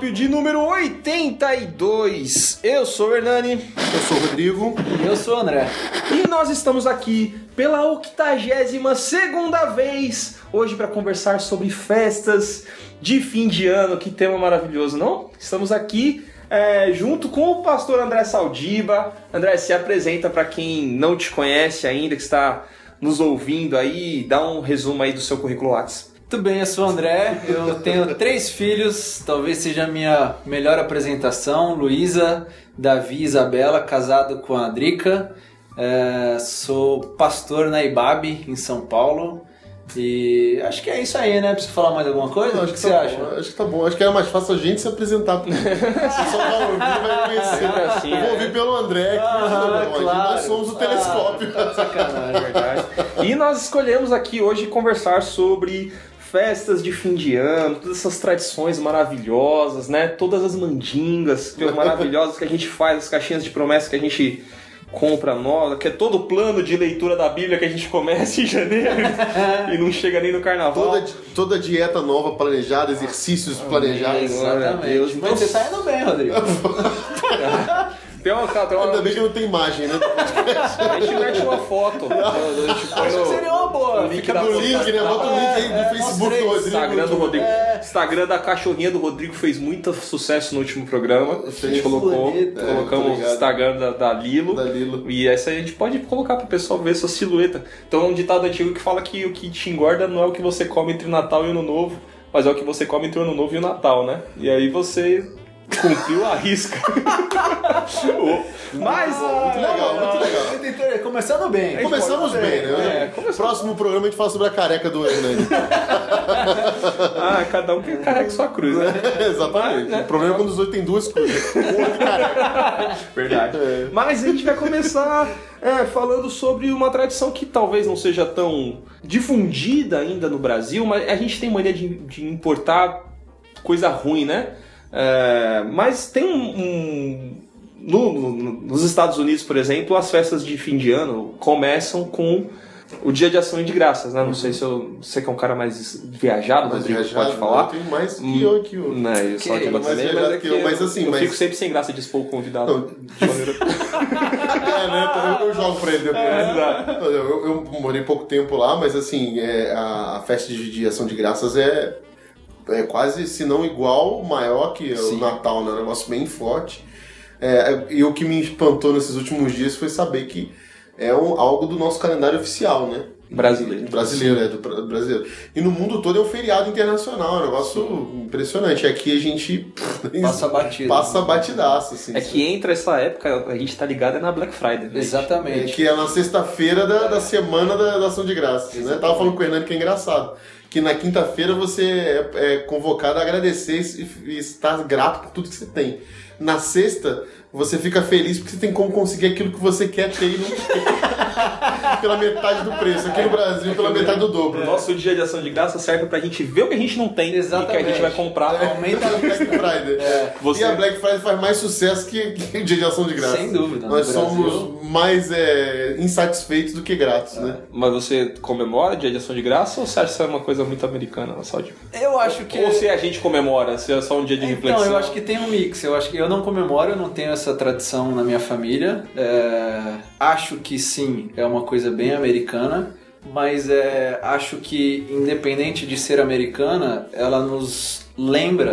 De número 82. Eu sou o Hernani. Eu sou o Rodrigo. E eu sou o André. E nós estamos aqui pela 82 segunda vez hoje para conversar sobre festas de fim de ano. Que tema maravilhoso, não? Estamos aqui é, junto com o pastor André Saldiba. André, se apresenta para quem não te conhece ainda, que está nos ouvindo aí, dá um resumo aí do seu currículo Lattes. Tudo bem, eu sou o André, eu tenho três filhos, talvez seja a minha melhor apresentação, Luísa, Davi e Isabela, casado com a Drica, é, sou pastor na IBAB, em São Paulo, e acho que é isso aí, né? Preciso falar mais alguma coisa? Não, o que, que você tá acha? Bom. Acho que tá bom. Acho que era mais fácil a gente se apresentar. Você só vai ouvir e vai conhecer. É assim, Eu vou é. ouvir pelo André. Ah, não, aqui claro. nós somos o telescópio. Ah, sacanagem. É verdade. E nós escolhemos aqui hoje conversar sobre festas de fim de ano, todas essas tradições maravilhosas, né? Todas as mandingas maravilhosas que a gente faz, as caixinhas de promessa que a gente compra nova, que é todo o plano de leitura da Bíblia que a gente começa em janeiro e não chega nem no carnaval. Toda, toda dieta nova planejada, exercícios planejados. Exatamente. Deus. Mas você tá indo bem, Rodrigo. Tem uma, tem uma, Ainda bem que não tem imagem, né? a gente mete uma foto. A gente põe Acho que no- seria uma boa. link Fica no link, né? Bota o link aí do É, Facebook do. Rodrigo. Instagram do Rodrigo. É. Instagram da cachorrinha do Rodrigo fez muito sucesso no último programa. A gente colocou. É, colocamos o. Instagram da, da Lilo. Da Lilo. E essa a gente pode colocar pro pessoal ver sua silhueta. Então é um ditado antigo que fala que o que te engorda não é o que você come entre Natal e Ano Novo, mas é o que você come entre o Ano Novo e o Natal, né? E aí você cumpriu a risca. mas. Muito legal, muito legal. Muito inter- Começando bem. Começamos bem, né? É, começamos. Próximo programa a gente fala sobre a careca do Hernani. Ah, cada um que carrega sua cruz, né? Exatamente. Mas, né? O problema é quando os dois têm duas cruzes. Um outro careca. Verdade. Mas a gente vai começar é, falando sobre uma tradição que talvez não seja tão difundida ainda no Brasil, mas a gente tem mania de, de importar coisa ruim, né? É, mas tem um. um- no- no- nos Estados Unidos, por exemplo, as festas de fim de ano começam com o Dia de Ação de Graças, né? Não sei se eu, você que é um cara mais viajado, Mas Rodrigo, viajado, pode falar. Eu tenho mais que eu aqui. ó. Né, eu só Que que mais também, mas, é que eu, mas assim, eu mas- fico sempre sem graça de expor o convidado. Não. de maneira- É, né? Eu, eu jogo pra ele depois. Eu, eu- eu morei pouco tempo lá, mas assim, é, a, a festa de, de ação de graças é, é quase, se não igual, maior que o Sim. Natal, né? É um negócio bem forte. É, e o que me espantou nesses últimos dias foi saber que é um, algo do nosso calendário oficial, né? Brasileiro. Brasileiro, é, do pra- brasileiro. E no mundo todo é um feriado internacional, é um negócio impressionante. Aqui a gente Passa batido. passa batidaço, assim. É que entra essa época, a gente tá ligado é na Black Friday. né? É, Exatamente. que é na sexta-feira da, da semana da, da ação de graças. Né? Tava falando com o Hernani que é engraçado. Que na quinta-feira você é, é convocado a agradecer e, e estar grato por tudo que você tem. Na sexta, você fica feliz porque você tem como conseguir aquilo que você quer ter e não tem. pela metade do preço. Aqui no Brasil, pela metade do O dobro. nosso dia de ação de graça serve pra gente ver o que a gente não tem e Exatamente. que a gente vai comprar. Aumenta a Black Friday. Você- E a Black Friday faz mais sucesso que, que o dia de ação de graça. Sem dúvida, Nós somos mais é, insatisfeitos do que gratos, né? Mas você comemora dia de ação de graça ou você acha que isso é uma coisa muito americana, só de... Eu acho que. Ou se a gente comemora, se é só um dia de reflexão? Então, eu acho que tem um mix. Eu acho que eu não comemoro, eu não tenho essa tradição na minha família. É, acho que sim, é uma coisa bem americana. Mas é, acho que, independente de ser americana, ela nos lembra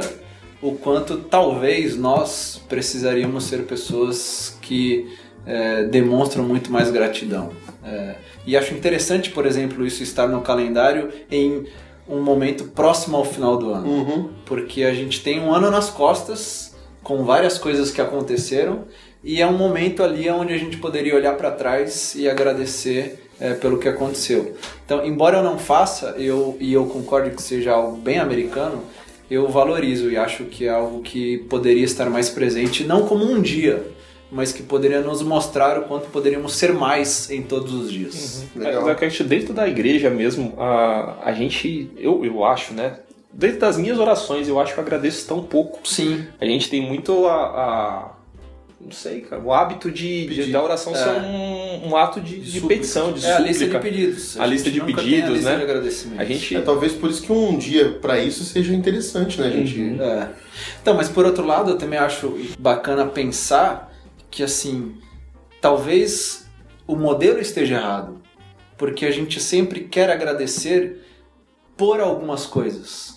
o quanto talvez nós precisaríamos ser pessoas que é, demonstram muito mais gratidão. É, e acho interessante, por exemplo, isso estar no calendário em um momento próximo ao final do ano Uhum. porque a gente tem um ano nas costas com várias coisas que aconteceram e é um momento ali onde a gente poderia olhar para trás e agradecer é, pelo que aconteceu. Então, embora eu não faça, eu e eu concordo que seja algo bem americano, eu valorizo e acho que é algo que poderia estar mais presente, não como um dia, mas que poderia nos mostrar o quanto poderíamos ser mais em todos os dias. Legal. É, que a gente, dentro da igreja mesmo, a, a gente, eu, eu acho, né? Dentro das minhas orações, eu acho que eu agradeço tão pouco. Sim, A gente tem muito a, a- Não sei, cara. O hábito de, de da oração É. ser um, um ato de, de súplica. petição, de É a súplica. lista de pedidos. A lista gente de pedidos, a lista né? de agradecimentos. A gente. É, talvez por isso que um dia pra isso seja interessante, né, gente? Uhum. É. Então, mas por outro lado, eu também acho bacana pensar que, assim, talvez o modelo esteja errado. Porque a gente sempre quer agradecer por algumas coisas.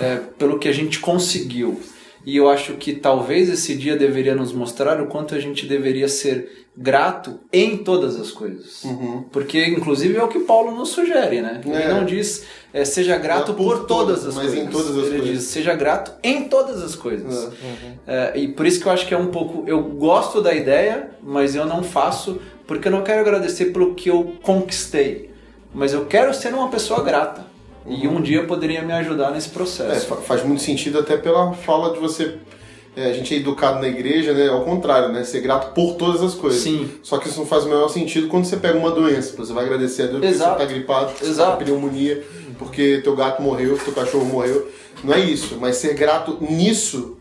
É, pelo que a gente conseguiu. E eu acho que talvez esse dia deveria nos mostrar o quanto a gente deveria ser grato em todas as coisas. Uhum. Porque, inclusive, é o que Paulo nos sugere, né? Ele É. não diz é, seja grato por por, todas todas, as mas coisas. em todas as Ele coisas. diz seja grato em todas as coisas. É. É, e por isso que eu acho que é um pouco. Eu gosto da ideia, mas eu não faço porque eu não quero agradecer pelo que eu conquistei. Mas eu quero ser uma pessoa grata. E um dia poderia me ajudar nesse É, processo. fa- faz muito sentido até pela fala de você. é, a gente é educado na igreja, né? Ao contrário, né? Ser grato por todas as coisas. Sim. Só que isso não faz o menor sentido quando você pega uma doença. Você vai agradecer a Deus porque você tá gripado, porque você Exato. tá com pneumonia, porque teu gato morreu, teu cachorro morreu. Não é isso. Mas ser grato nisso,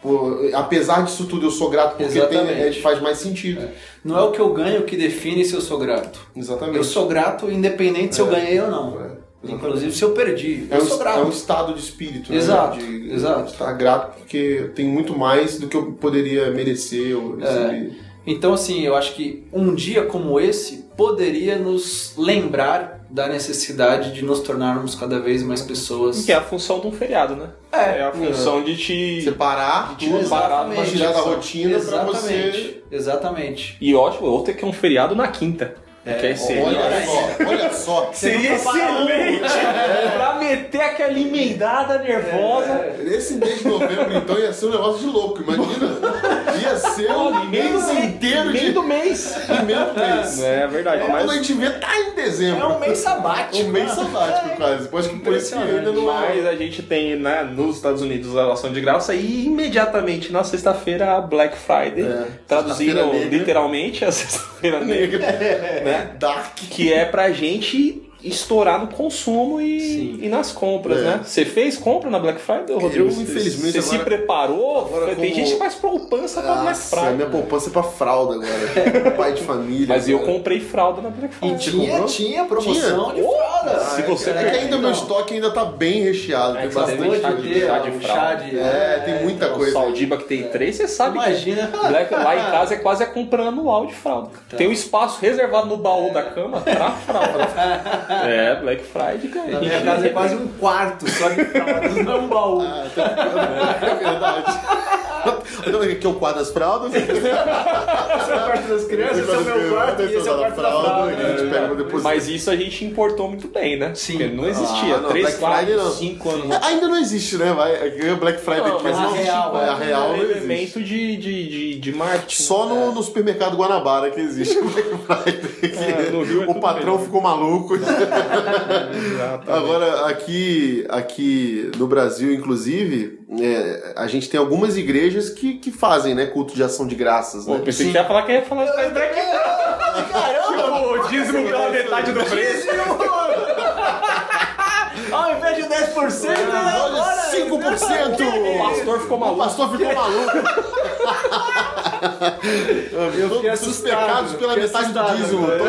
pô, apesar disso tudo, eu sou grato porque tem, é, faz mais sentido. Não é o que eu ganho que define se eu sou grato. Exatamente. Eu sou grato independente se eu ganhei ou não. É, Inclusive se eu perdi. É eu um, sou grato. é um estado de espírito, né? Exato, De, exato. estar grato porque tem muito mais do que eu poderia merecer ou receber. Então, assim, eu acho que um dia como esse poderia nos lembrar da necessidade de nos tornarmos cada vez mais pessoas. Que é a função de um feriado, né? É. a função de te. Separar de tudo, parar tirar da rotina pra você. Exatamente. Exatamente. E ótimo, outro é que é um feriado na quinta. Seria. Olha só, olha só. Seria excelente pra meter aquela emendada nervosa. Esse mês de novembro, então, ia ser um negócio de louco, imagina. Ia ser um Olha, mês inteiro de do mês. primeiro mês. É verdade, Quando a mas, gente vê, tá em dezembro. É um mês sabático. Um mês né? sabático, quase. Pode que por isso que ainda não mas é. a gente tem né, nos Estados Unidos a ação de graça e imediatamente na sexta-feira a Black Friday. É, Traduzindo literalmente a sexta-feira negra. né? Dark. Que é pra gente estourar no consumo e, e nas compras, É. né? Você fez compra na Black Friday, Rodrigo? Eu, infelizmente, Você se agora- preparou? agora Tem como- gente que faz poupança pra Black Nossa, Friday. minha poupança é pra fralda agora. Pai de família. Mas eu comprei fralda na Black E Friday. tinha, comprou? tinha promoção de Tinha? fralda. Se você É que ainda o meu estoque ainda tá bem recheado. É tem bastante tem chá de- chá de fralda. chá de... É, tem muita O coisa. Saldiba que tem três, você sabe Imagina. que Black, lá em casa é quase a compra anual de fralda. Tem um espaço reservado no baú da cama pra fralda. é, Black Friday, cara. Na minha casa é quase um quarto só de fraldas, não é um baú. É verdade. Então, aqui é o quadro das fraldas. Esse é o quarto das crianças, esse é o meu quarto e esse é o quarto da fralda. A gente pega depois. Mas isso a gente importou muito bem, né? Sim. Porque não existia. Ah, não, Três, Black quatro, Friday não. cinco anos. É, Ainda não existe, né? Vai, é Black Friday Não, aqui. mas a não, real, é, a real é um existe. elemento de, de, de, de marketing. Só no, no supermercado Guanabara que existe o Black Friday. É, no Rio é o patrão melhor. ficou maluco. Agora, aqui, aqui no Brasil, inclusive, é, a gente tem algumas igrejas que, que fazem né, culto de ação de graças. Pô, Né? pensei que você ia falar que ia falar isso. Caramba! O dízimo pela metade do preço. Ao invés de 10%, né, Olha, agora... 5%! O pastor ficou O maluco. pastor ficou maluco. Eu fiquei Todos os assustado, pecados pela metade do assustado, dízimo. velho.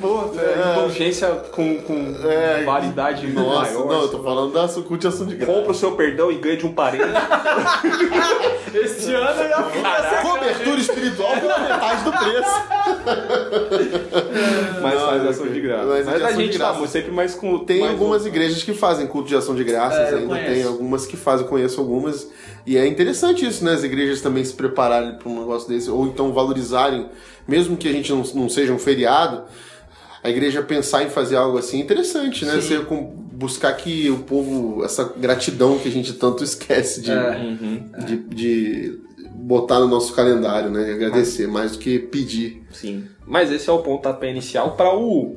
Todos- é, indulgência com, com É, validade Nossa, maior. não, eu tô falando da culto de ação de graça. Compra o seu perdão e ganha de um parente. Este ano eu já fui Cobertura espiritual pela metade do preço. mas Não, faz é ação de graça. mas Mas, é de a gente tá sempre mais com. Tem mais algumas um- igrejas que fazem culto de ação de graças, É, ainda conheço. tem algumas que fazem, eu conheço algumas. E é interessante isso, né? As igrejas também se prepararem para um negócio desse, ou então valorizarem, mesmo que a gente não, não seja um feriado, a igreja pensar em fazer algo assim é interessante, né? Você com- buscar que o povo, essa gratidão que a gente tanto esquece de, É. Uhum, de, de botar no nosso calendário, né? E agradecer, mais do que pedir. sim. Mas esse é o pontapé inicial para o,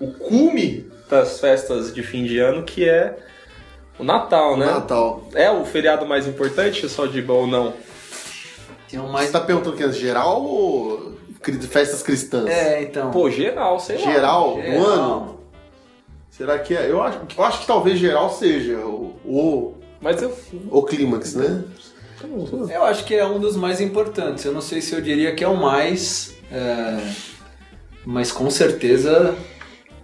o cume das festas de fim de ano, que é o Natal, né? Natal. É o feriado mais importante, só de ou não? Tem um mais... você tá perguntando que é geral ou festas cristãs? É, então... Pô, geral, sei lá. Geral, do Geral. ano? Será que é? Eu acho, eu acho que talvez geral seja o, o, Mas eu. o clímax, né? Eu acho que é um dos mais importantes. Eu não sei se eu diria que é o mais, é, mas com certeza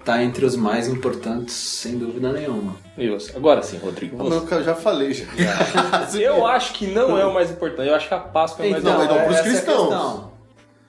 tá entre os mais importantes, sem dúvida nenhuma. E você? Agora sim, Rodrigo. Não, Você. eu já falei já. Eu acho que não é o mais importante. Eu acho que a Páscoa é o mais Então, importante. mas não pros essa é a cristãos.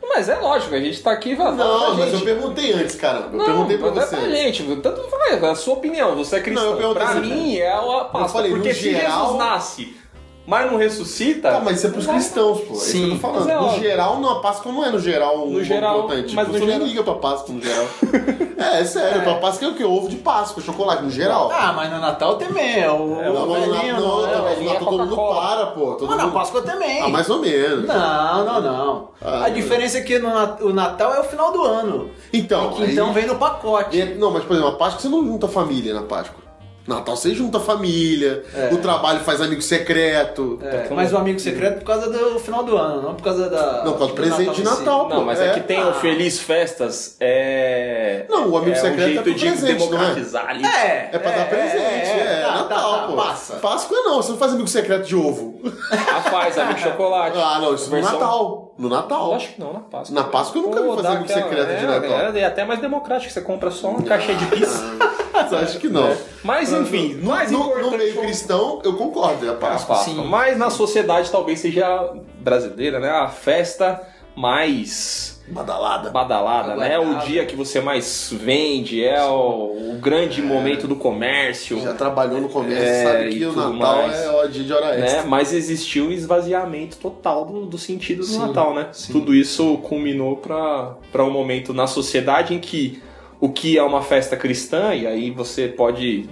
Mas é lógico, a gente tá aqui falando Não, mas eu gente. perguntei antes, cara. Eu Não, perguntei pra é você. pra gente, tanto faz, é a sua opinião, você é cristão. Não, eu perguntei pra assim, mim é a Páscoa, falei, no porque se geral- Jesus nasce, mas não ressuscita... Tá, mas isso é pros cristãos, pô. É isso que eu tô Sim, falando. é no geral, não, a Páscoa não é no geral No um geral, importante. mas Tipo, no você nem geral- liga pra Páscoa no geral. é, é sério, tua Páscoa é o que? Ovo de Páscoa, chocolate, no geral. Ah, mas no Natal também, é o, É, o não, mas velhinho, Natal, não, não, é, é Natal todo mundo para, pô. Todo Mas na mundo... Páscoa também. Ah, mais ou menos. Não, não, não. Ah, a diferença é que no, o Natal é o final do ano. Então, que então vem no pacote. É, Não, mas por exemplo, a Páscoa você não junta família na Páscoa. Natal você junta família, É. o trabalho faz amigo secreto. É, mas o amigo secreto por causa do final do ano, não por causa da. Não, por causa do presente de em si. Natal. Não, mas é, É. que tem o Feliz Festas, é... Não, o amigo é secreto um é jeito pro de presente, não é? democratizar ali. É, É pra dar presente, é, tá, Natal, tá, tá, pô. passa. Páscoa não, você não faz amigo secreto de ovo. Ah, faz, amigo chocolate. Ah, não, isso no Natal. No Natal. Acho que não, na Páscoa. Na Páscoa eu nunca vi Pô, fazer dá amigo aquela- secreto de é, Natal. É, é até mais democrático, você compra só uma caixinha de pizza. Você acha que não? É. Mas enfim, no, mais no, no meio foi- cristão, eu concordo, é a a Páscoa. Páscoa. Sim. Mas na sociedade talvez seja brasileira, né? A festa mais Badalada. badalada, né? É o dia que você mais vende, é o, o grande momento do comércio. Já trabalhou no comércio, É, sabe que o Natal mais. é ó, dia de hora né? extra. Mas existiu um esvaziamento total do, do sentido do Sim, Natal, né? sim. Tudo isso culminou para um momento na sociedade em que o que é uma festa cristã, e aí você pode,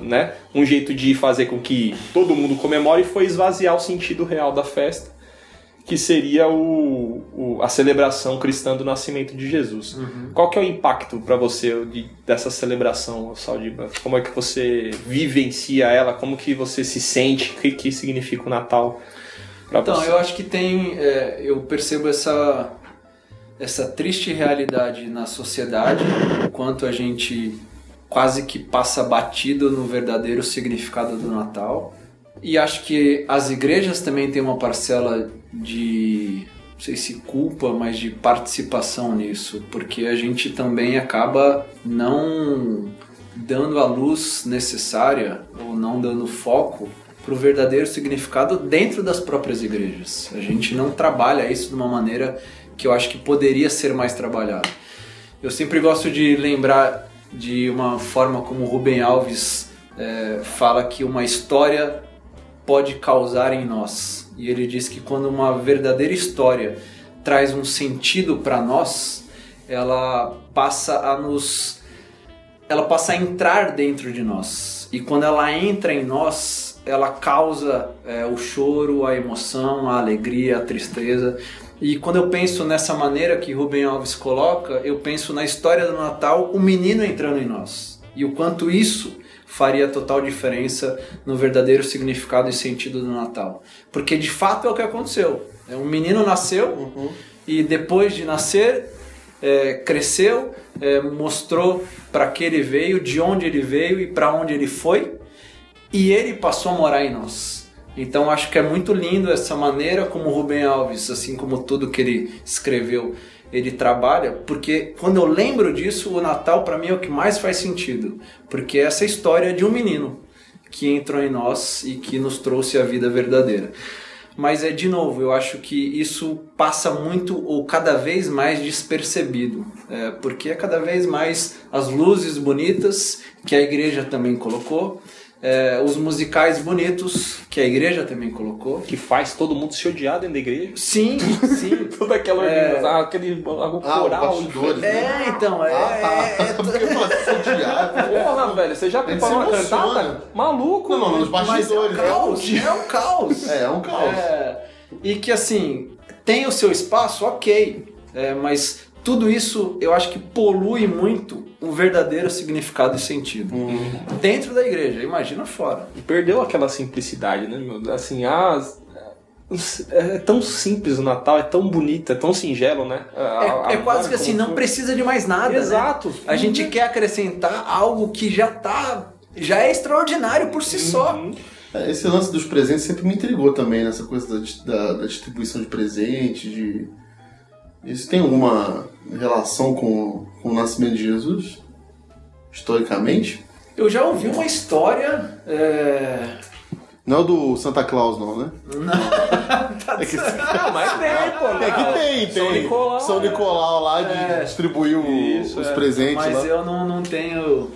né? Um jeito de fazer com que todo mundo comemore foi esvaziar o sentido real da festa, que seria o, o- a celebração cristã do nascimento de Jesus. Uhum. Qual que é o impacto para você de- dessa celebração, Saldiba? Como é que você vivencia ela? Como que você se sente? O que, que significa o Natal para Então, você? eu acho que tem. é, eu percebo essa, essa triste realidade na sociedade, o quanto a gente quase que passa batido no verdadeiro significado do Natal. E acho que as igrejas também têm uma parcela de. Não sei se culpa, mas de participação nisso, porque a gente também acaba não dando a luz necessária ou não dando foco para o verdadeiro significado dentro das próprias igrejas. A gente não trabalha isso de uma maneira que eu acho que poderia ser mais trabalhado. Eu sempre gosto de lembrar de uma forma como o Rubem Alves eh, fala que uma história pode causar em nós. E ele diz que quando uma verdadeira história traz um sentido para nós, ela passa a nos ela passa a entrar dentro de nós. E quando ela entra em nós, ela causa é, o choro, a emoção, a alegria, a tristeza. E quando eu penso nessa maneira que Rubem Alves coloca, eu penso na história do Natal, o menino entrando em nós. E o quanto isso faria total diferença no verdadeiro significado e sentido do Natal. Porque de fato é o que aconteceu. É, Um menino nasceu e depois de nascer, é, cresceu, é, mostrou para que ele veio, de onde ele veio e para onde ele foi, e ele passou a morar em nós. Então acho que é muito lindo essa maneira como o Rubem Alves, assim como tudo que ele escreveu, ele trabalha, porque quando eu lembro disso, o Natal para mim é o que mais faz sentido, porque é essa história de um menino que entrou em nós e que nos trouxe a vida verdadeira. Mas é de novo, eu acho que isso passa muito ou cada vez mais despercebido, é, porque é cada vez mais as luzes bonitas que a igreja também colocou, é, os musicais bonitos que a igreja também colocou. Que faz todo mundo se odiar dentro da igreja. Sim, sim. Toda aquela É. organização, aquele o Ah, coral. os bastidores, né? É, então, é, Ah, tá. é- é- Porque odiar. Porra, velho, você já preparou uma cantata? Maluco, Não, não, nos velho. mas é um bastidores. né? caos, é um caos. É, é um caos. É, e que assim, tem o seu espaço, ok, é, mas tudo isso eu acho que polui muito o verdadeiro significado e sentido. Dentro da igreja, imagina fora. Perdeu aquela simplicidade, né, meu? Assim, ah, é tão simples o Natal, é tão bonito, é tão singelo, né? A- É, é quase a- que assim, não precisa de mais nada. né? Exato. A gente quer acrescentar algo que já tá. já é extraordinário por si só. Uhum. É, Esse lance dos presentes sempre me intrigou também, nessa coisa da, da- da distribuição de presente, de... Isso tem alguma relação com, com o nascimento de Jesus? Historicamente? Eu já ouvi uma história. é, Não é o do Santa Claus, não, né? É que, mas tem, pô. é que tem, tem. São Nicolau. São Nicolau lá de É. distribuir Isso, os é. presentes Mas lá. eu não, não tenho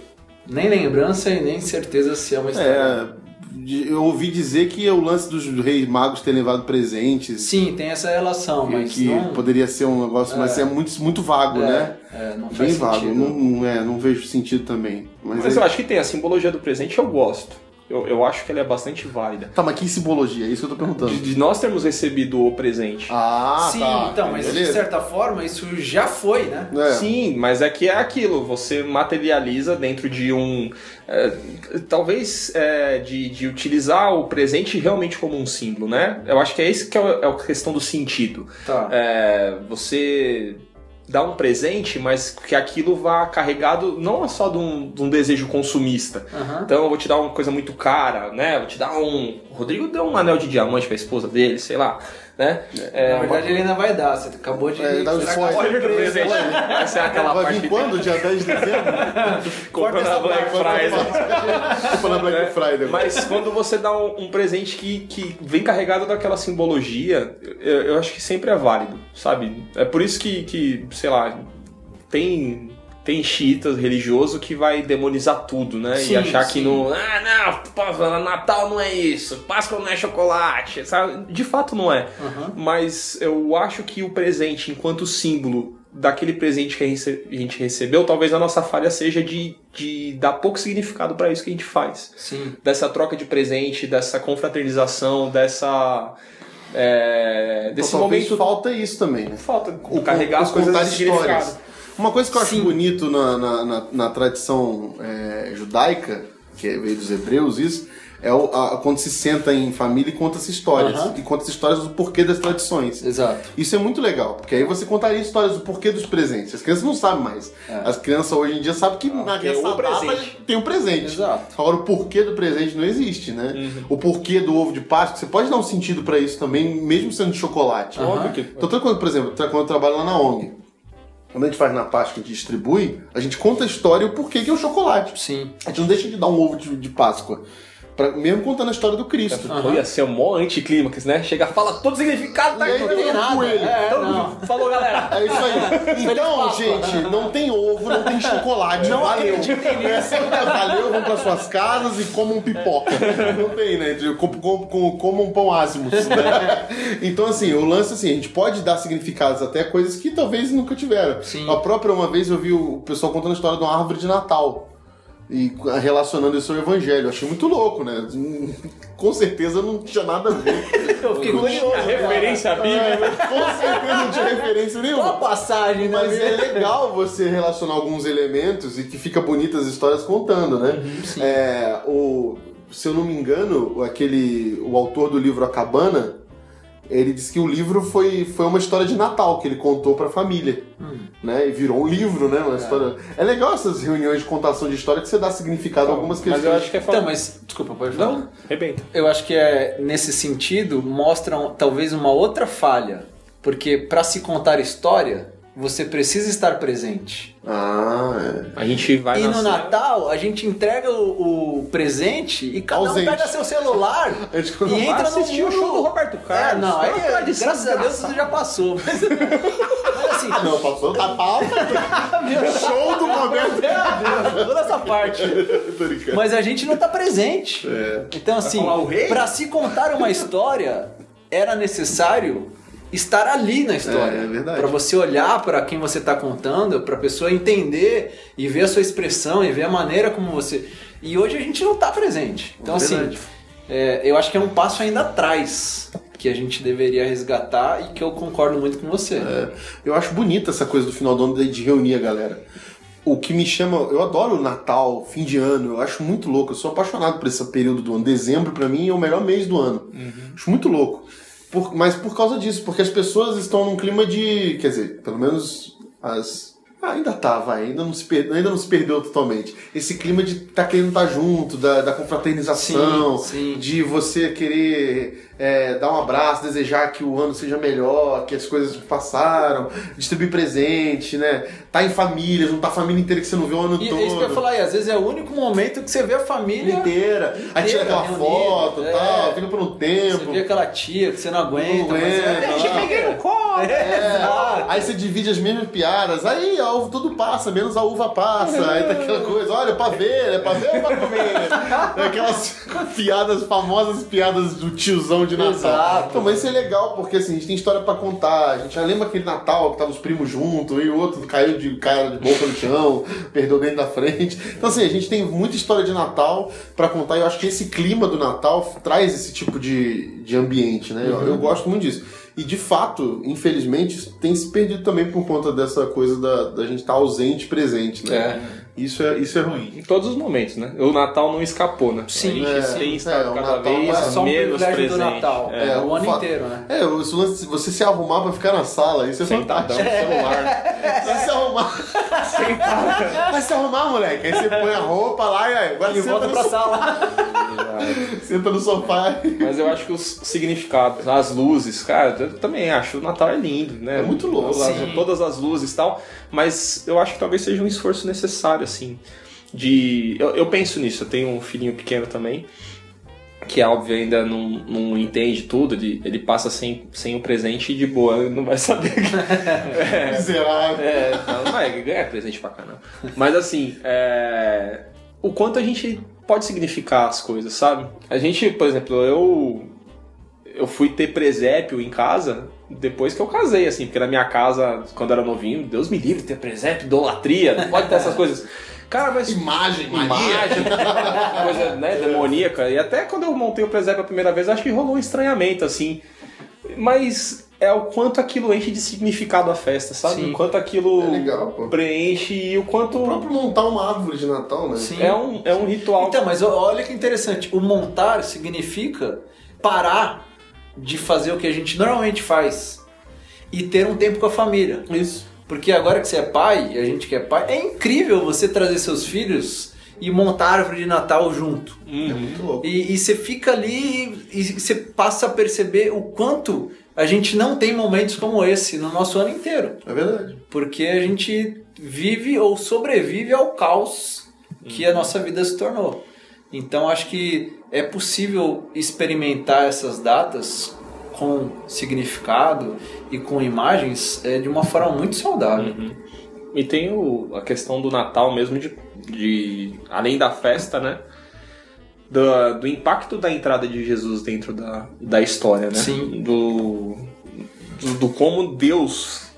nem lembrança e nem certeza se é uma história. É, eu ouvi dizer que é o lance dos reis magos ter levado presentes. Sim, tem essa relação, mas que não, poderia ser um negócio, mas é muito, muito vago, é, né? é, não Bem faz vago. sentido. Não, não, é, não vejo sentido também. Mas, Mas é- eu acho que tem a simbologia do presente, eu gosto. Eu, eu acho que ela é bastante válida. Tá, mas que simbologia? É isso que eu tô perguntando. De, de nós termos recebido o presente. Ah, Sim, tá. então, mas de Beleza. certa forma isso já foi, né? É. Sim, mas é que é aquilo, você materializa dentro de um. é, talvez é, de, de utilizar o presente realmente como um símbolo, né? Eu acho que é isso que é, é a questão do sentido. Tá. É, você dá um presente, mas que aquilo vá carregado não só de um, de um desejo consumista. Aham. Então eu vou te dar uma coisa muito cara, né? Vou te dar um. O Rodrigo deu um anel de diamante pra esposa dele, sei lá, né? É, Na verdade ele ainda vai dar, você acabou de... É, dá um spoiler. do presente? Essa é aquela Vai parte vir quando? Dia 10 de dezembro? comprando na Black Friday. Tô na Black Friday. Mas quando você dá um, um presente que, que vem carregado daquela simbologia, eu, eu acho que sempre é válido, sabe? É por isso que, que sei lá, tem. Tem xiitas religioso que vai demonizar tudo, né? Sim, e achar que sim. no. Ah, não, pô, Natal não é isso, Páscoa não é chocolate, sabe? De fato não é. Aham. Mas eu acho que o presente, enquanto símbolo daquele presente que a gente recebeu, talvez a nossa falha seja de, de dar pouco significado para isso que a gente faz. Sim. Dessa troca de presente, dessa confraternização, dessa. é, desse talvez momento. falta isso também, né? Falta o carregar as coisas de significado. histórias. Uma coisa que eu acho Sim. bonito na, na, na- na tradição é, judaica, que veio dos hebreus, isso, é o, a- quando se senta em família e conta-se histórias. Aham. E conta-se histórias do porquê das tradições. Exato. Isso é muito legal, porque aí você contaria histórias do porquê dos presentes. As crianças não sabem mais. As crianças hoje em dia sabem que na tem essa presente. tem um presente. Exato. Agora, o porquê do presente não existe, né? O porquê do ovo de Páscoa, você pode dar um sentido pra isso também, mesmo sendo de chocolate. Óbvio que- Então, quando, por exemplo, quando eu trabalho lá na ONG, quando a gente faz na Páscoa gente distribui, a gente conta a história e o porquê que é o chocolate. Sim. A gente não deixa de dar um ovo de, de Páscoa. Pra- mesmo contando a história do Cristo. Pô, Ia ser um mó anticlímax, né? Chega, fala todo o significado, tá aí aqui, não tem nada. É, Todo não. Falou, galera. É isso aí. Então, gente, não tem ovo, não tem chocolate. Não valeu. acreditem nisso. valeu, vão para suas casas e comam pipoca. Não tem, né? Com- com- com- Comam pão ázimos. né? Então, assim, o lance assim, a gente pode dar significados até coisas que talvez nunca tiveram. Sim. A própria, uma vez eu vi o pessoal contando a história de uma árvore de Natal. E relacionando isso ao evangelho. Eu achei muito louco, né? Com certeza não tinha nada a ver. Eu fiquei curioso. A referência bíblica. É, com certeza não tinha referência nenhuma. Uma passagem, né? Mas é legal você relacionar alguns elementos e que fica bonitas as histórias contando, né? sim. É, o, se eu não me engano, aquele, o autor do livro A Cabana, ele disse que o livro foi, foi uma história de Natal que ele contou pra família, né? E virou um livro, né? Uma história. É legal essas reuniões de contação de história que você dá significado a algumas questões. Mas eu acho que é Então, falta. mas... Desculpa, pode falar. Não, arrebenta. Eu acho que é nesse sentido mostram talvez uma outra falha, porque para se contar história você precisa estar presente. Ah, é. A gente vai e no Natal a gente entrega o, o presente e cada Ausente. um pega seu celular e entra no mundo. show do Roberto É, Carlos. não, aí É uma tradição graças a Deus isso já passou. Mas, mas assim, Não, passou da pauta. Show do Roberto. toda essa parte. Mas a gente não tá presente. É. Então, assim, pra se contar uma história, era necessário estar ali na história. É, é verdade. Pra você olhar pra quem você tá contando, pra pessoa entender e ver a sua expressão e ver a maneira como você. E hoje a gente não tá presente. Então, É assim, é, eu acho que é um passo ainda atrás que a gente deveria resgatar e que eu concordo muito com você. É, eu acho bonita essa coisa do final do ano de- reunir a galera. O que me chama, eu adoro o Natal, fim de ano, eu acho muito louco. Eu sou apaixonado por esse período do ano. Dezembro, pra mim, é o melhor mês do ano. Acho muito louco. Por- mas por causa disso, porque as pessoas estão num clima de. Quer dizer, pelo menos as Ah, ainda tá, vai. Ainda não se, per... ainda não se perdeu totalmente. Esse clima de tá querendo estar junto, da, da confraternização, Sim, sim. de você querer é, dar um abraço, desejar que o ano seja melhor, que as coisas passaram, distribuir presente, né? Tá em família, juntar a família inteira que você não vê o ano E todo. é isso que eu ia falar, e às vezes é o único momento que você vê a família. inteira. Aí tira aquela reunida, foto, é. tal, vindo por um Você tempo. vê aquela tia que você não aguenta, Não mas é, aguenta, te peguei no colo. É, exato. aí você divide as mesmas piadas, aí uva tudo passa, menos a uva passa. Aí tá aquela coisa, olha, pra ver, é pra ver ou pra comer? Aquelas piadas, famosas piadas do tiozão de Natal. Exato. Então, mas isso é legal, porque assim, a gente tem história pra contar. A gente já lembra aquele Natal que tava os primos juntos, e o outro caiu de cara de boca no chão, perdeu o dente da frente. Então, assim, a gente tem muita história de Natal pra contar, e eu acho que esse clima do Natal traz esse tipo de, de ambiente, né? Eu, eu gosto muito disso. E de fato, infelizmente, tem se perdido também por conta dessa coisa da, da gente estar ausente e presente, né? Isso, é, isso é ruim. Em todos os momentos, né? O Natal não escapou, né? Sim. a gente É, tem é, estado o cada Natal vez é só um menos presente. do Natal. É. É, o ano fa- inteiro, né? É, o de você se arrumar pra ficar na sala, isso é Sentadão. fantástico. celular. Você se arrumar. Vai se arrumar, moleque. Aí você põe a roupa lá e aí, agora E volta pra sala. senta no sofá. Mas eu acho que os significados, as luzes, cara, eu também acho. O Natal é lindo, né? É muito louco. Todas as luzes e tal. Mas eu acho que talvez seja um esforço necessário, assim. De. Eu, eu penso nisso, eu tenho um filhinho pequeno também. Que é óbvio ainda não, não entende tudo, ele, ele passa sem, sem o presente e de boa, ele não vai saber. é, Miserável. é, não vai ganhar presente pra caramba. Mas assim, é, o quanto a gente pode significar as coisas, sabe? A gente, por exemplo, eu eu fui ter presépio em casa depois que eu casei, assim, porque na minha casa, quando era novinho, Deus me livre ter presépio, idolatria, não pode ter essas coisas. Cara, mas Imagem, imagem, coisa né, demoníaca. E até quando eu montei o presépio a primeira vez, acho que rolou um estranhamento, assim. Mas é o quanto aquilo enche de significado a festa, sabe? Sim. O quanto aquilo É legal, pô. preenche e o quanto O próprio montar uma árvore de Natal, né? Sim. é um, é um ritual. Então, mas olha que interessante. O montar significa parar de fazer o que a gente normalmente faz e ter um tempo com a família. Isso. Porque agora que você é pai, e a gente que é pai, é incrível você trazer seus filhos e montar a árvore de Natal junto. É Uhum. muito louco. E, e você fica ali e você passa a perceber o quanto a gente não tem momentos como esse no nosso ano inteiro. É verdade. Porque a gente vive ou sobrevive ao caos que a nossa vida se tornou. Então acho que é possível experimentar essas datas com significado e com imagens é, de uma forma muito saudável. E tem o- a questão do Natal mesmo, de, de além da festa, né? Do, do impacto da entrada de Jesus dentro da, da história, né? Sim. Do, do, do como Deus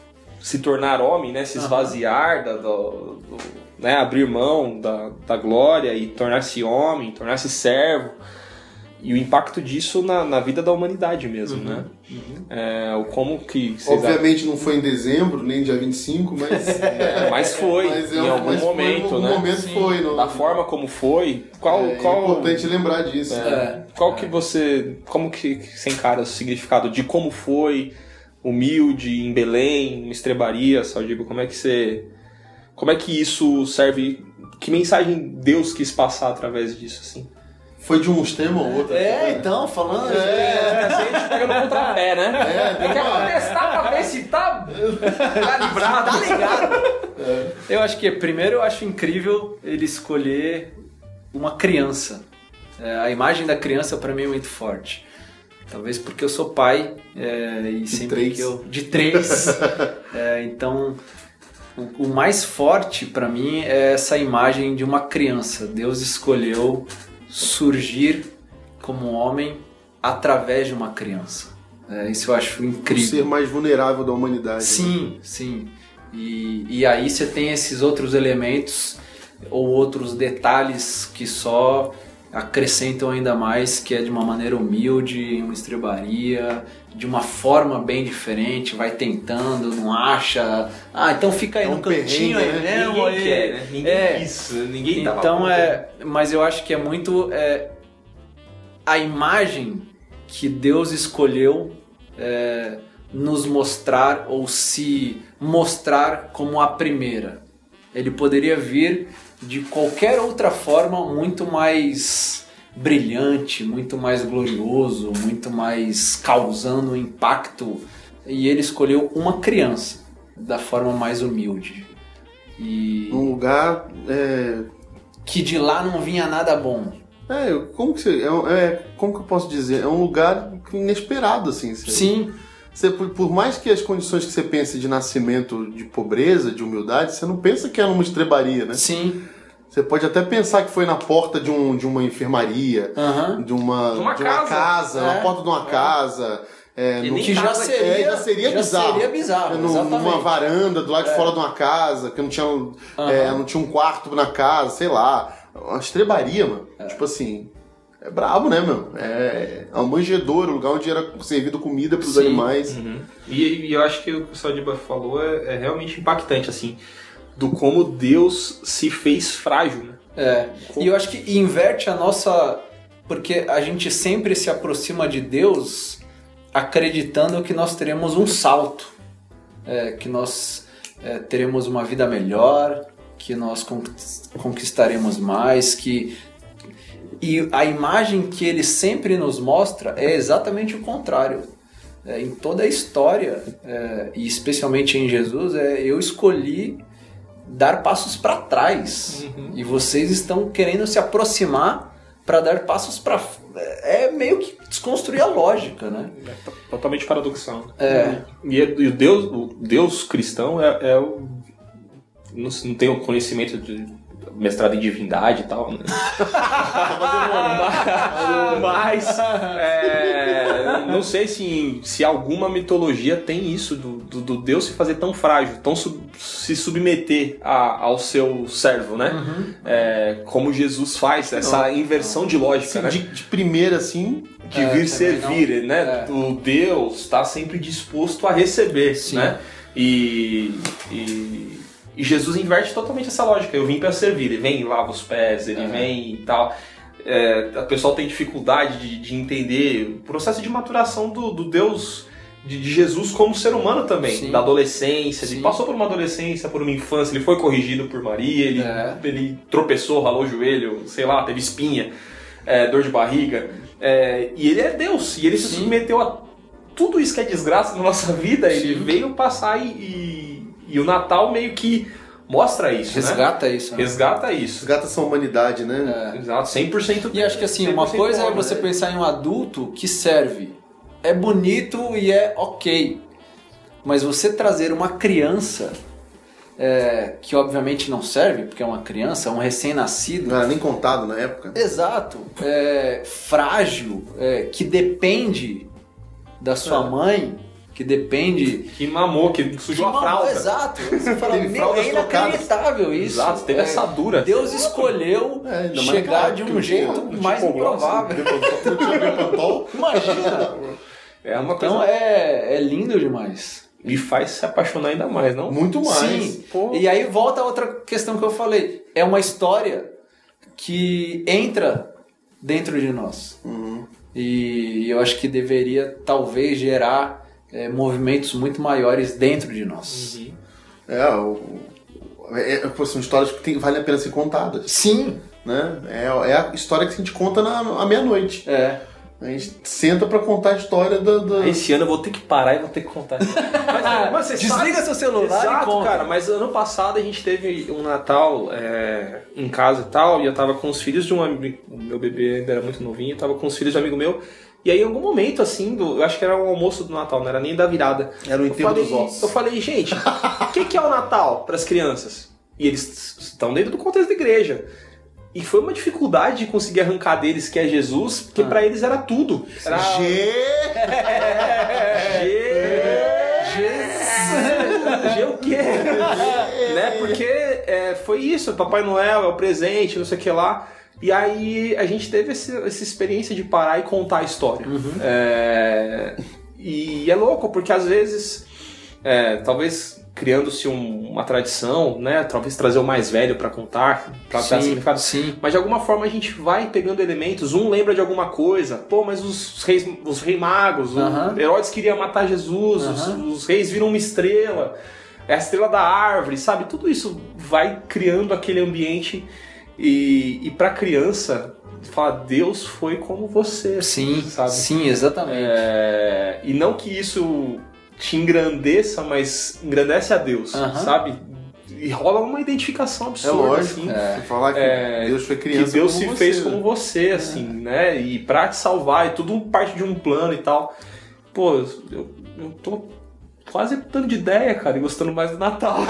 se tornar homem, né? Se esvaziar, da, do, do- né? abrir mão da, da glória e tornar-se homem, tornar-se servo. E o impacto disso na, na vida da humanidade mesmo, né? É, o como que... Obviamente não foi em dezembro, nem dia 25, mas. É, mas foi, mas é em um- algum mas foi, momento, em algum né? momento Sim. foi. No, da forma como foi, qual, é, qual, é importante lembrar disso. é, É. qual que você, como que que você encara o significado de como foi humilde em Belém, em Estrebaria, só digo, como é que você, como é que isso serve, que mensagem Deus quis passar através disso, assim? Foi de um extremo ao outro. É, né? então, falando. É, assim, a gente pega no contrapé, né? É, tem uma- testar pra ver se tá calibrado. Tá ligado? Eu acho que, primeiro, eu acho incrível ele escolher uma criança. É, a imagem da criança, pra mim, é muito forte. Talvez porque eu sou pai é, e sempre três. que eu. De três. É, então, o, o mais forte pra mim é essa imagem de uma criança. Deus escolheu surgir como homem através de uma criança. É, isso eu acho O incrível. ser mais vulnerável da humanidade. né? Sim, sim. E, e aí você tem esses outros elementos ou outros detalhes que só acrescentam ainda mais, que é de uma maneira humilde, uma estrebaria, de uma forma bem diferente, vai tentando, não acha. Ah, então fica aí É no um cantinho aí né? mesmo. Ninguém aí- quer, né? Ninguém é. quis, ninguém tava Então é, mas eu acho que é muito é, a imagem que Deus escolheu é, nos mostrar ou se mostrar como a primeira. Ele poderia vir de qualquer outra forma muito mais brilhante, muito mais glorioso, muito mais causando impacto. E ele escolheu uma criança da forma mais humilde. E Um lugar. É, que de lá não vinha nada bom. é, como que você. É, é, como que eu posso dizer? É um lugar inesperado, assim. Você- Sim, Você, por, mais que as condições que você pense de nascimento de pobreza, de humildade, você não pensa que é numa estrebaria, né? sim. Você pode até pensar que foi na porta de, um, de uma enfermaria, Aham. de uma, De uma casa, casa. na É. porta de uma casa. É, E no- Que já casa- seria, é, já seria bizarro. seria bizarro. É. numa varanda do lado de fora de uma casa, que não tinha, é, não tinha um quarto na casa, sei lá. Uma estrebaria, mano. Tipo assim. É brabo, né, meu? É, é uma manjedoura, um lugar onde era servido comida pros Sim. animais. Uhum. E, e eu acho que o que o Sadiba falou é, é realmente impactante, assim, do como Deus se fez frágil, né? É. E eu acho que inverte a nossa. Porque a gente sempre se aproxima de Deus acreditando que nós teremos um salto, é, que nós é, teremos uma vida melhor, que nós conquist- conquistaremos mais, que. E a imagem que ele sempre nos mostra é exatamente o contrário. É, em toda a história, é, e especialmente em Jesus, é, eu escolhi dar passos para trás. E vocês estão querendo se aproximar para dar passos para é meio que desconstruir a lógica, né? É to- totalmente paradoxal. É. E, e o Deus, o Deus cristão é, é o. Não, não tenho conhecimento de mestrado em divindade e tal, né? Mas é, não sei se, se alguma mitologia tem isso do, do, do Deus se fazer tão frágil, tão sub- se submeter a- ao seu servo, né? É, como Jesus faz, essa inversão de lógica, Assim, né? de, de primeira, assim. de É, vir servir, não. né? É. O Deus está sempre disposto a receber, Sim. né? E, e, e Jesus inverte totalmente essa lógica. Eu vim para servir, ele vem e lava os pés, ele É. vem e tal. É, o pessoal tem dificuldade de, de entender o processo de maturação do, do Deus de, de Jesus como ser humano também, Sim. da adolescência. Ele Sim. passou por uma adolescência, por uma infância, ele foi corrigido por Maria, ele, É. ele tropeçou, ralou o joelho, sei lá, teve espinha, é, dor de barriga. É, e ele é Deus, e ele se Sim. submeteu a tudo isso que é desgraça na nossa vida, ele veio passar e, e, e o Natal meio que mostra isso, né? Resgata isso. Né? Resgata isso. Resgata essa humanidade, né? É. Exato, 100%. E acho que assim, uma 100% coisa é você né? pensar em um adulto que serve. É bonito e é ok. Mas você trazer uma criança, é, que obviamente não serve, porque é uma criança, é um recém-nascido. Não era nem contado na época. Exato. É, frágil, é, que depende da sua É. mãe, que depende. Que mamou, que sujou que a fralda. Exato. Você fala, meu, é trocadas." inacreditável isso. Exato, teve É, assadura. Deus escolheu É, chegar de um jeito mais Pogloss, improvável. Imagina. É uma coisa. Então é, é lindo demais. E faz se apaixonar ainda mais, não? Muito mais. Sim. Pô. E aí volta a outra questão que eu falei. É uma história que entra dentro de nós. Uhum. E eu acho que deveria talvez gerar é, movimentos muito maiores dentro de nós. Uhum. É, o, é, é, são histórias que tem, valem a pena ser contadas. Sim. Né? É, é a história que a gente conta na, à meia-noite. É. A gente senta pra contar a história da. da- Esse ano eu vou ter que parar e vou ter que contar. Mas, mas você Desliga sabe- seu celular Exato, e conta. cara. Mas ano passado a gente teve um Natal é, em casa e tal, e eu tava com os filhos de um amigo. O meu bebê ainda era muito novinho, eu tava com os filhos de um amigo meu. E aí, em algum momento, assim, do, eu acho que era o almoço do Natal, não era nem da virada. Era o enterro falei, dos ossos. eu falei, gente, o que, que é o Natal para as crianças? E eles estão dentro do contexto da igreja. E foi uma dificuldade de conseguir arrancar deles que é Jesus, porque Ah. pra eles era tudo. Era G. G... G o quê? né? Porque é, foi isso, Papai Noel é o presente, não sei o que lá. E aí a gente teve esse- essa experiência de parar e contar a história. É, e é louco, porque às vezes, é, talvez criando-se um- uma tradição, né? Talvez trazer o mais velho pra contar, pra dar significado. sim. Mas de alguma forma a gente vai pegando elementos, um lembra de alguma coisa, pô, mas os reis, os rei magos, o Herodes queria matar Jesus, os, os reis viram uma estrela, é a estrela da árvore, sabe? Tudo isso vai criando aquele ambiente e, e pra criança, fala, Deus foi como você, Sim, sabe? sim, exatamente. É, e não que isso te engrandeça, mas engrandece a Deus, Aham. sabe? E rola uma identificação É absurda, lógico. assim. Você falar que É, Deus foi que criança Deus como se você, fez como você, assim, né? E pra te salvar, e tudo parte de um plano e tal. Pô, eu, eu tô quase mudando de ideia, cara, e gostando mais do Natal.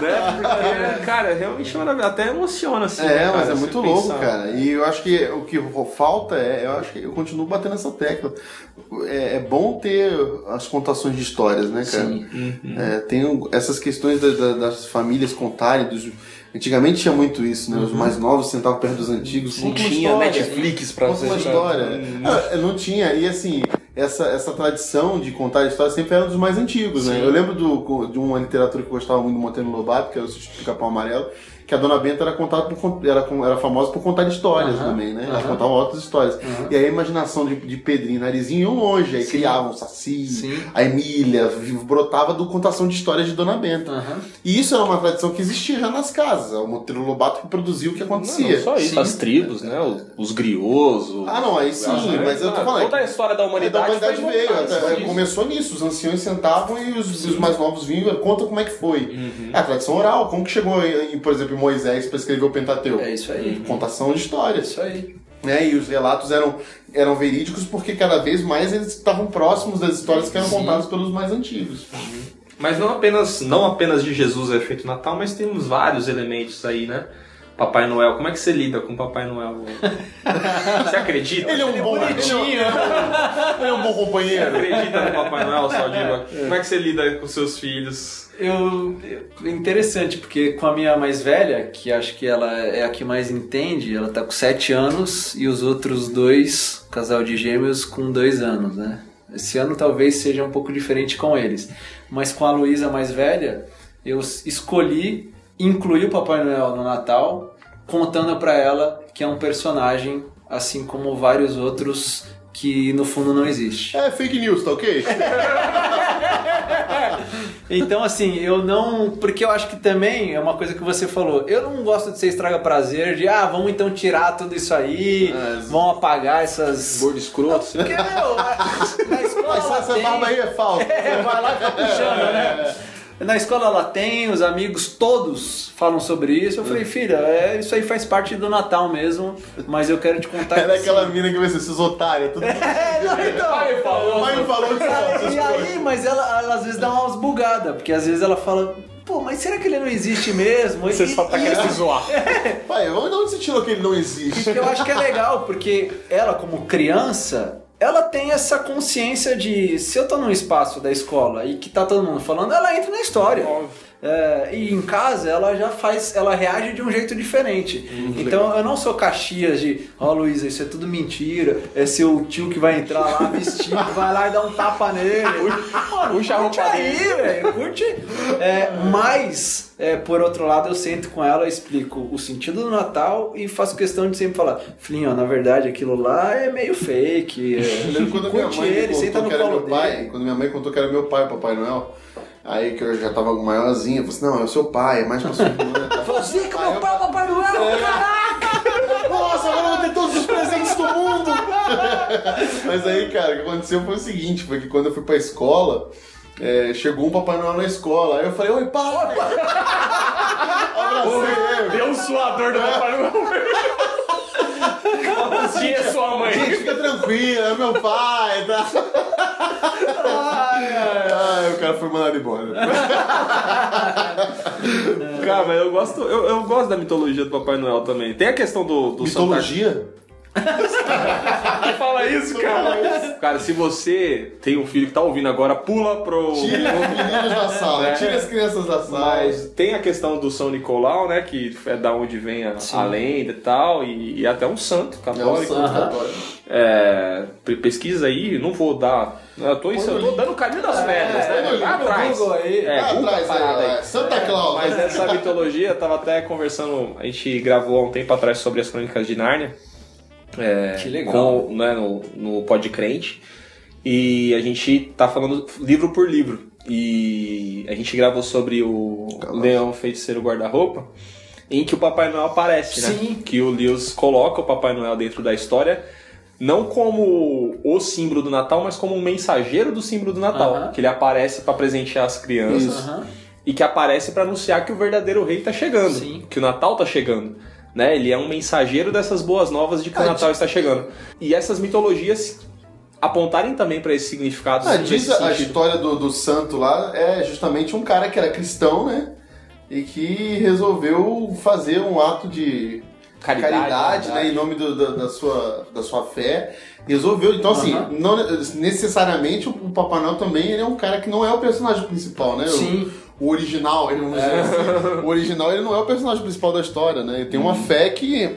né? Porque, cara, realmente é. Até emociona, assim. É, né, mas é muito louco, pensar. cara. E eu acho que o que falta é, eu acho que eu continuo batendo essa tecla. É, é bom ter as contações de histórias, né, cara? Sim. É, tem essas questões da- da- das famílias contarem, dos, antigamente tinha muito isso, né? Os mais novos sentavam perto dos antigos, Não tinha história. Netflix pra Conta uma história. Ah, não tinha, e assim, essa, essa tradição de contar histórias sempre era dos mais antigos, né? Sim. Eu lembro do, de uma literatura que eu gostava muito do Monteiro Lobato, que era o Capão Amarelo, que a Dona Benta era, contada por, era, era famosa por contar histórias também, né? Ela contava outras histórias. E aí a imaginação de, de Pedrinho e Narizinho iam longe, aí Sim. criavam o Saci, Sim. a Emília, brotava do contação de histórias de Dona Benta. E isso era uma tradição que existia já nas casas. O Monteiro Lobato reproduziu o que Não, acontecia. não só isso, Sim. as tribos, né? Os, os griots. os- Ah, não, aí sim, as- mas eu tô falando. Toda a história da É, humanidade, da humanidade veio, até- começou nisso, os anciões sentavam e os, os mais novos vinham, conta como é que foi. Uhum. É a tradição oral, como que chegou, em, por exemplo, em Moisés para escrever o Pentateuco? É isso aí. Contação de É histórias. isso aí. Né? E os relatos eram, eram verídicos porque cada vez mais eles estavam próximos das histórias que eram Sim. contadas pelos mais antigos. Mas não apenas, não apenas de Jesus é feito Natal, mas temos vários elementos aí, né? Papai Noel, como é que você lida com Papai Noel? Você acredita? Ele é um Você bom bonitinho. Ele é um bom companheiro. acredita no Papai Noel, Saldiva? Como é que você lida com seus filhos? Eu, eu- interessante, porque com a minha mais velha, que acho que ela é a que mais entende, ela tá com 7 anos e os outros dois, casal de gêmeos, com 2 anos, né? Esse ano talvez seja um pouco diferente com eles. Mas com a Luísa mais velha, eu escolhi incluir o Papai Noel no Natal, contando pra ela que é um personagem, assim como vários outros que no fundo não existe. É fake news, tá ok? Então, assim, eu não. Porque eu acho que também é uma coisa que você falou. Eu não gosto de ser estraga prazer, de ah, vamos então tirar tudo isso aí, É, vamos apagar essas. Gordo escroto? Porque, meu, na- escola. Essa tem- barba aí é falsa. É, vai lá e fica puxando, né? Na escola ela tem, os amigos todos falam sobre isso. Eu falei, filha, é, isso aí faz parte do Natal mesmo, mas eu quero te contar Era que, aquela assim, mina que vai ser esses otários. Tudo... É, não, então. Pai falou. Mãe falou que Cara, e aí, mas ela, ela às vezes dá umas bugadas, porque às vezes ela fala, pô, mas será que ele não existe mesmo? Você E- só tá e querendo isso- se zoar. Pai, onde onde você tirou que ele não existe? Eu acho que é legal, porque ela, como criança, ela tem essa consciência de se eu tô num espaço da escola e que tá todo mundo falando, ela entra na história. É, e em casa ela já faz, ela reage de um jeito diferente. então eu não sou Caxias de, ó Luísa, isso é tudo mentira, é seu tio que vai entrar lá vestido, vai lá e dar um tapa nele. Mano, Puxa a curte roupa aí, velho, curte. É, mas, é, por outro lado, eu sento com ela, explico o sentido do Natal e faço questão de sempre falar, filhinho, ó, na verdade aquilo lá é meio fake. Eu É, lembro quando a minha curte mãe ele, contou no que era colo meu pai, dele. quando minha mãe contou que era meu pai, o Papai Noel, aí que eu já tava maiorzinho, eu falei assim, não, é o seu pai, é mais pra sua irmã. tá? Você que é meu pai, Papai Noel, É. caraca! Nossa, agora eu vou ter todos os presentes do mundo! Mas aí, cara, o que aconteceu foi o seguinte, foi que quando eu fui pra escola, é, chegou um Papai Noel na escola, aí eu falei, oi, pai! Abracei ele. Deu um suador do Papai Noel. Sim, é sua mãe. Gente, fica tranquila, é meu pai, tá? Ai, o cara foi mandado embora. Cara, mas eu gosto, eu, eu gosto da mitologia do Papai Noel também. Tem a questão do, do Mitologia? Santa Fala isso, cara. Cara, se você tem um filho que tá ouvindo agora, pula pro. Tire os meninos da sala, É. tire as crianças da sala. Mas tem a questão do São Nicolau, né? Que é da onde vem a, a lenda e tal, e, e até um santo É católico. santo católico. é, pe- pesquisa aí, não vou dar. Eu tô, isso, eu tô dando o caminho das pedras, É, né? põe Vai no atrás. Google aí. É, Vai Google atrás a parada aí, aí. Santa Claus. Mas essa mitologia, eu tava até conversando, a gente gravou há um tempo atrás sobre as crônicas de Nárnia. É, Que legal. Com, né, no, no Pod Crente. E a gente tá falando livro por livro. E a gente gravou sobre o Leão Feiticeiro Guarda-Roupa, em que o Papai Noel aparece, né? Sim. Que o Lewis coloca o Papai Noel dentro da história, não como o símbolo do Natal, mas como um mensageiro do símbolo do Natal. Aham. Que ele aparece para presentear as crianças Aham. e que aparece para anunciar que o verdadeiro rei tá chegando, Sim. que o Natal tá chegando. Né? Ele é um mensageiro dessas boas novas de que o Ah, Natal está chegando. E essas mitologias apontarem também para esse significado. Ah, diz a, sentido. história do, do santo lá é justamente um cara que era cristão, né? E que resolveu fazer um ato de Caridade, caridade, né? Em nome do- da, da sua, da sua fé. Resolveu. Então, assim, Aham. não necessariamente o Papai Noel também ele é um cara que não é o personagem principal, né? O- Sim. O, original, ele não dizer assim, o original ele não é o personagem principal da história, né? Ele tem uma fé que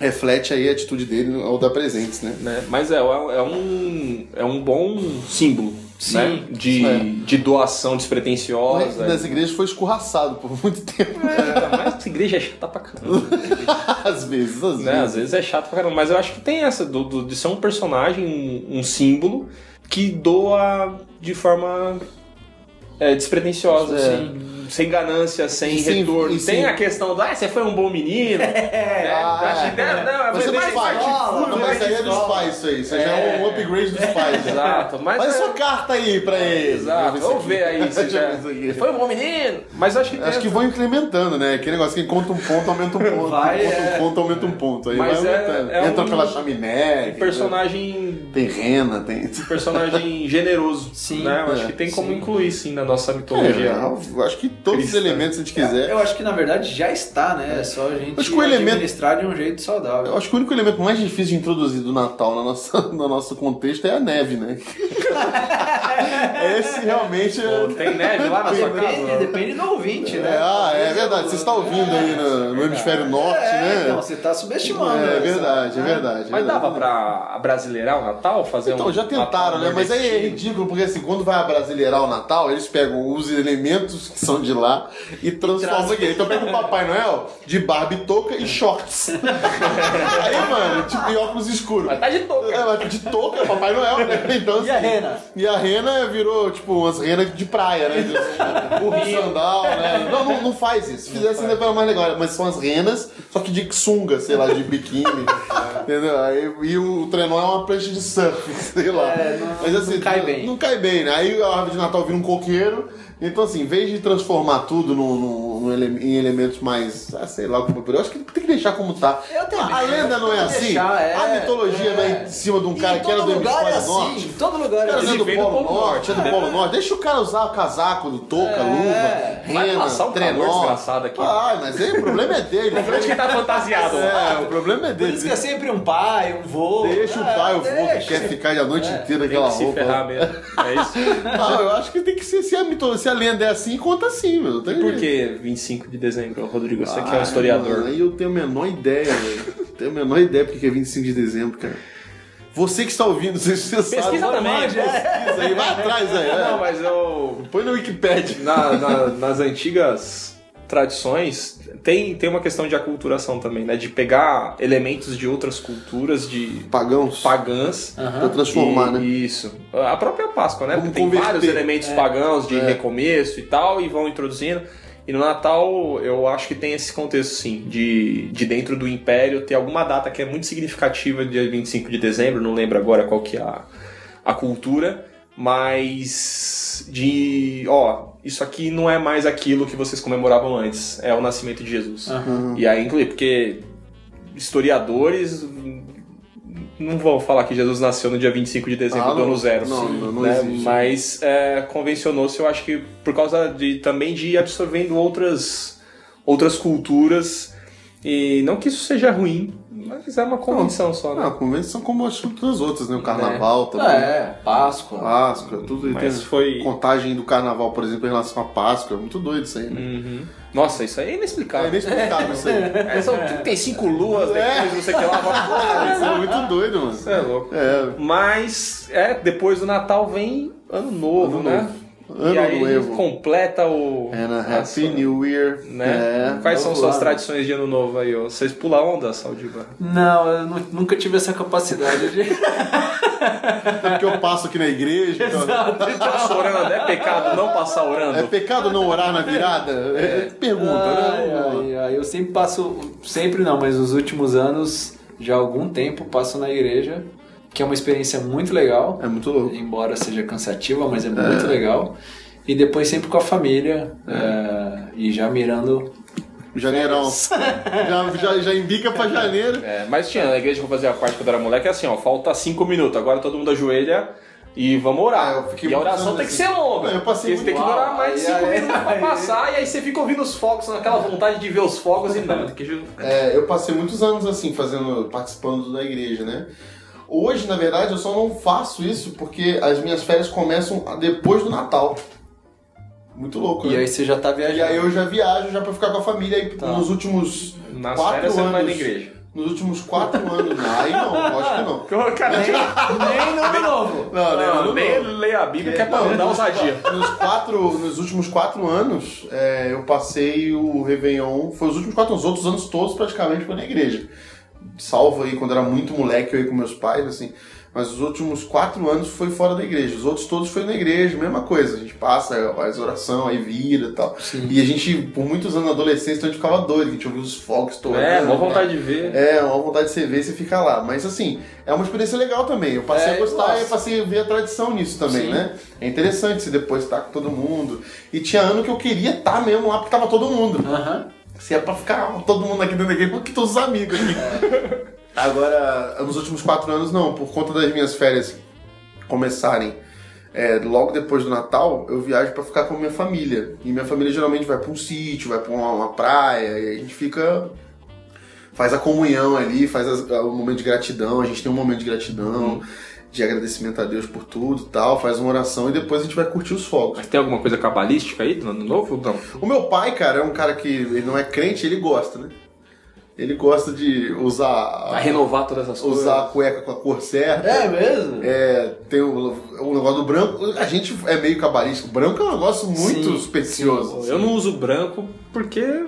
reflete aí a atitude dele ao dar presentes, né? né? Mas é, é um, é um bom símbolo Sim, né? de, é. de doação despretensiosa. Nas igrejas foi escorraçado por muito tempo. É, mas essa igreja é chata pra caramba. às vezes, às né? vezes. Às vezes é chato pra caramba, mas eu acho que tem essa do, do- de ser um personagem, um, um símbolo que doa de forma é, despretensiosa, Sim. Sem ganância, sem retorno. e tem a questão do, ah, você foi um bom menino. é, Ah, é. não, Mas você Não, vai mas aí é dos pais isso aí. Isso já é um upgrade dos pais. Exato, mas Faz é- sua carta aí pra ele. Exato, vamos ver aí se já... Foi um bom menino, mas acho que Acho que vão incrementando, né? Aquele negócio que conta um ponto, aumenta um ponto. Vai, conta é. um ponto, aumenta um ponto. Aí vai é- aumentando. é Entra pela chaminé. personagem Tem rena, tem. personagem generoso. Sim, né? Eu acho é, que tem como sim. incluir sim na nossa É, mitologia. eu acho que todos Cristã. os elementos, se a gente quiser. Eu acho que na verdade já está, né? É só a gente Acho que o elemento- administrar de um jeito saudável. Eu acho que o único elemento mais difícil de introduzir do Natal na nossa, no nosso contexto é a neve, né? Esse realmente é. Tem neve lá na sua Depende, casa? depende do ouvinte, né? É, ah, é verdade. Você está ouvindo aí no, no hemisfério norte, É, né? então, você tá subestimando. É essa- verdade, é verdade. Mas é dava pra brasileirar o Natal? Fazer Então, um já tentaram, Natal né? Mas aí é ridículo, porque assim, quando vai abrasileirar o Natal, eles pegam os elementos que são de lá e transformam aqui. Então pega o Papai Noel de barba e touca e shorts. aí, mano, tipo, e óculos escuros. Mas tá de touca. É, mas de touca, é Papai Noel, né? Então, E a assim, rena? E a rena virou, tipo, umas renas de praia, né? De sandal, né? Não, não, não faz isso. Se fizesse ainda era mais legal. Mas são as renas, só que de sunga, sei lá, de biquíni. entendeu? Aí, e o trenó é uma prancha de surf, sei lá. É, não- mas assim, não cai bem. Não cai bem, né? Aí a árvore de Natal vira um coqueiro. Então, assim, em vez de transformar tudo no, no- no ele- em elementos mais, ah, sei lá, como eu acho que tem que deixar como tá. A, a lenda não é Tem assim. deixar, é, a mitologia é. não é em cima de um cara que era todo do lugar é hemisfério assim, norte. em todo lugar é O cara assim. é do vem do Polo Polo Norte, é do Polo Norte. Deixa o cara usar o casaco do touca, É. luva, Vai rena, passar um calor trenó. desgraçado aqui. Ah, mas aí o problema é dele. Onde que tá fantasiado? É, o problema é Por isso que é dele. sempre um pai, um vô. Deixa o É, pai, o vô, que quer ficar a noite inteira Tem naquela que se roupa. ferrar mesmo. É isso. Não, eu acho que tem que ser, se a, mitologia, se a lenda é assim, conta assim, meu. Tem E por que 25 de dezembro, Rodrigo? Você que é Ah, um historiador. mano, Aí eu tenho a menor ideia, velho. Tenho a menor ideia porque que é 25 de dezembro, cara. Você que está ouvindo, você, você sabe. Pesquisa também. Pesquisa aí, vai atrás aí. é. Não, mas eu... Põe no Wikipedia. Na- na- nas antigas tradições, tem, tem uma questão de aculturação também, né? De pegar elementos de outras culturas, de Pagãos. pagãs... Pra transformar, E- né? Isso. A própria Páscoa, né? Vamos Porque tem converter. vários elementos pagãos de É. recomeço e tal, e vão introduzindo. E no Natal, eu acho que tem esse contexto, sim, de, de dentro do Império ter alguma data que é muito significativa, dia 25 de dezembro, não lembro agora qual que é a, a cultura, mas de, ó, isso aqui não é mais aquilo que vocês comemoravam antes, é o nascimento de Jesus. Aham. E aí inclui, porque historiadores não vão falar que Jesus nasceu no dia 25 de dezembro Ah, do não. ano zero. Não, não, não né? existe. Mas é, convencionou-se, eu acho que por causa de também de ir absorvendo outras, outras culturas. E não que isso seja ruim, Mas é uma convenção só, né? Não, convenção como acho que todas as outras, né? O carnaval também. É, Páscoa. Páscoa, tudo. Mas tem foi- contagem do carnaval, por exemplo, em relação à Páscoa. É muito doido isso aí, né? Uhum. Nossa, isso aí é É inexplicável. inexplicável isso aí. É, são 35 luas depois, É. não sei o que lá. Isso é muito doido, mano. Isso é louco. É, Mas, é, depois do Natal vem Ano Novo, Ano né? Novo. Ano e aí Novo. completa o... é na a Happy sua- New Year. Né? É. Quais são suas ano. tradições de Ano Novo aí? ó? Vocês pulam onda, Saldiva? Não, eu nu- nunca tive essa capacidade de. É porque eu passo aqui na igreja. então- Passa orando, é pecado não passar orando? É pecado não orar na virada? É, pergunta, Ai, né? ai, ai, eu sempre passo, sempre não, mas os últimos anos, já há algum tempo, passo na igreja, que é uma experiência muito legal, É muito louco. embora seja cansativa, mas é muito legal. E depois sempre com a família, é, e já mirando. Janeirão. já, já, já embica pra janeiro. É, mas tinha na igreja que eu fazia parte quando era moleque, é assim, ó, falta cinco minutos, agora todo mundo ajoelha e vamos orar. Ah, eu fiquei e a oração tem que ser longa. Eu passei você tem que Uau, mais de aí, cinco aí, minutos pra passar, e aí você fica ouvindo os fogos, naquela vontade de ver os fogos e não. Tem que... É, eu passei muitos anos assim, fazendo, participando da igreja, né? Hoje, na verdade, eu só não faço isso porque as minhas férias começam depois do Natal. Muito louco, E né? aí você já tá E viajando. aí eu já viajo já pra ficar com a família aí Tá. nos últimos Nas quatro férias você anos. vai na igreja. Nos últimos quatro anos. Aí não, lógico que não. Cara, Nem no ano novo. Não, não, não, nem leia a Bíblia que é pra Não, dar ousadia. nos quatro, nos últimos quatro anos, é, eu passei o Réveillon. Foi os últimos quatro anos, os outros anos todos praticamente foi na igreja. Salvo aí quando era muito moleque, eu ia com meus pais, assim. Mas os últimos quatro anos foi fora da igreja. Os outros todos foi na igreja, mesma coisa. A gente passa, faz oração, aí vira e tal. Sim. E a gente, por muitos anos na adolescência, então a gente ficava doido, a gente ouvia os fogos todos. É, mó vontade de ver. É, uma vontade de você ver e você fica lá. Mas assim, é uma experiência legal também. Eu passei É, a gostar nossa. e passei a ver a tradição nisso também, Sim. né? É interessante você depois estar com todo mundo. E tinha ano que eu queria estar mesmo lá porque tava todo mundo. Aham. Se é pra ficar todo mundo aqui dentro da igreja, porque todos os amigos aqui. Agora, nos últimos quatro anos, não. Por conta das minhas férias começarem é, logo depois do Natal, eu viajo pra ficar com a minha família. E minha família geralmente vai pra um sítio, vai pra uma, uma praia, e a gente fica. Faz a comunhão ali, faz as- o momento de gratidão, a gente tem um momento de gratidão, de agradecimento a Deus por tudo e tal, faz uma oração e depois a gente vai curtir os fogos. Mas tem alguma coisa cabalística aí no ano novo ou não? O meu pai, cara, é um cara que ele não é crente, ele gosta, né? Ele gosta de usar. Pra renovar todas as coisas. Usar a cueca com a cor certa. É mesmo? É, tem o, o negócio do branco. A gente é meio cabalístico. Branco é um negócio muito Sim, supersticioso. Eu não uso branco porque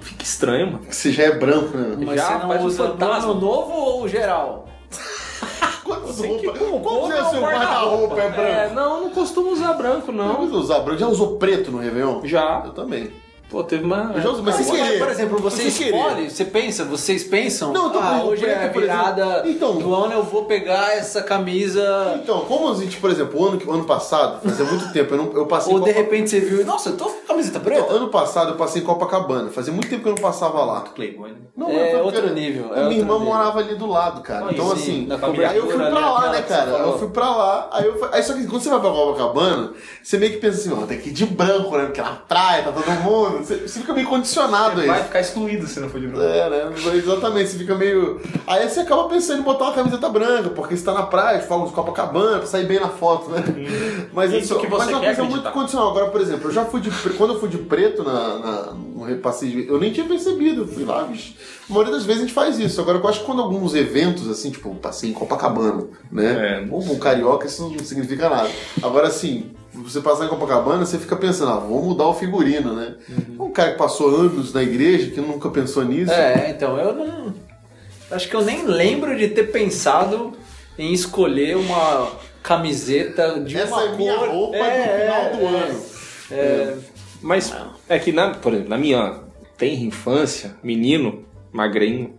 fica estranho, mano. Você já é branco, né? Mas Já você não um usa fantasma. novo ou geral? Quantas roupas? como é o seu guarda-roupa é branco? É, não, não costumo usar branco, Não não. usa branco. Já usou preto no Réveillon? Já. Eu também. Pô, teve uma. Mas por exemplo, você querer. escolhe, você pensa, vocês pensam, Não, eu tô ah, falando, hoje é a preto, por exemplo. virada Então. do ano, eu vou pegar essa camisa... Então, como a gente, por exemplo, o ano, o ano passado, fazia muito tempo, eu, não, eu passei Ou de Copa- repente você viu, nossa, eu tô com camiseta Então, preta. ano passado eu passei em Copacabana. Fazia muito tempo que eu não passava lá. Playboy, né? Não, É outro porque nível, é a minha irmã nível. morava ali do lado, cara. Aí então, sim, assim, aí eu fui pra ali, lá, né, cara? Eu fui pra lá, aí, eu fui- aí só que quando você vai pra Copacabana, você meio que pensa assim, ó, tem que ir de branco, né? Porque na praia tá todo mundo. Você, você fica meio condicionado aí. Vai ficar excluído se não for de branco. É, né? Exatamente, você fica meio. Aí você acaba pensando em botar uma camiseta branca, porque você tá na praia, fogos de Copacabana, pra sair bem na foto, né? Mas Isso que você mas é uma coisa acreditar. muito condicional. Agora, por exemplo, eu já fui de. Quando eu fui de preto na, na- no repasse de. Eu nem tinha percebido, eu fui lá, bicho. A maioria das vezes a gente faz isso. Agora, eu acho que quando alguns eventos, assim, tipo, passei em Copacabana, né? É. Ou um carioca, isso não significa nada. Agora, assim. Você passar em Copacabana, você fica pensando, ah, vou mudar o figurino, né? Um cara que passou anos na igreja, que nunca pensou nisso. É, então, eu não... Acho que eu nem lembro de ter pensado em escolher uma camiseta de Essa uma é minha cor... roupa É, do final do é, ano. É, Mas é que, na, por exemplo, na minha tenra infância, menino, magrinho,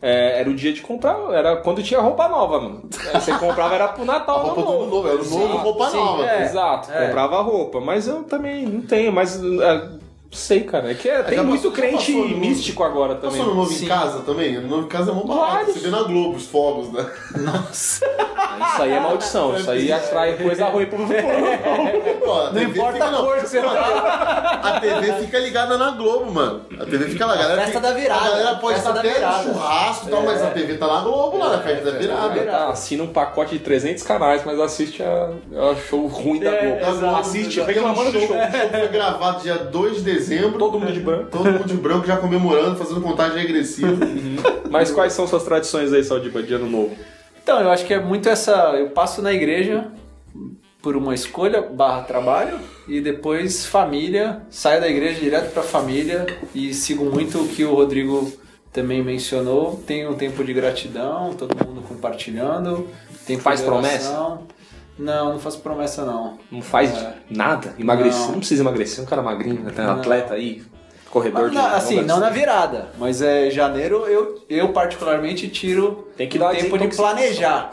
é, era o dia de comprar, era quando tinha roupa nova, mano. Você comprava, era pro Natal, roupa ano novo, era o Sim, novo, roupa sim, nova. É, exato, É. comprava roupa. Mas eu também não tenho, mas é, sei, cara. É que é, tem já muito passou- já crente passou no- místico agora também. Passou no novo Sim. em casa também? No novo em casa é mó barato. Vários. Você vê na Globo os fogos, né? nossa. Isso aí é maldição, isso aí atrai coisa ruim pro a Não TV importa fica- a cor que você tá. A TV fica ligada na Globo, mano. A TV fica lá. A galera festa tem- da virada. A galera pode Festa estar da até virada. no churrasco e tal, mas a TV tá na Globo, lá na festa da virada. Tá, assina um pacote de 300 canais, mas assiste a, a show ruim da É, Globo. Da Globo, assiste tem um reclamando do show. show. O show foi gravado dia 2 de dezembro. Todo mundo de branco. Todo mundo de branco já comemorando, fazendo contagem regressiva. Mas quais são suas tradições aí, Saldiba, de ano novo? Então, eu acho que é muito essa. Eu passo na igreja por uma escolha barra trabalho e depois família, saio da igreja direto pra família e sigo muito o que o Rodrigo também mencionou. Tem um tempo de gratidão, todo mundo compartilhando. Tempo Faz oração. Não, não faço promessa não. Não faz É. nada? Emagrecer? Não. Não. precisa emagrecer, um cara magrinho, né? tem um Não. atleta aí, corredor Mas, de. na- assim, não na virada, mas é janeiro eu, eu particularmente tiro Tem que dar tempo de planejar.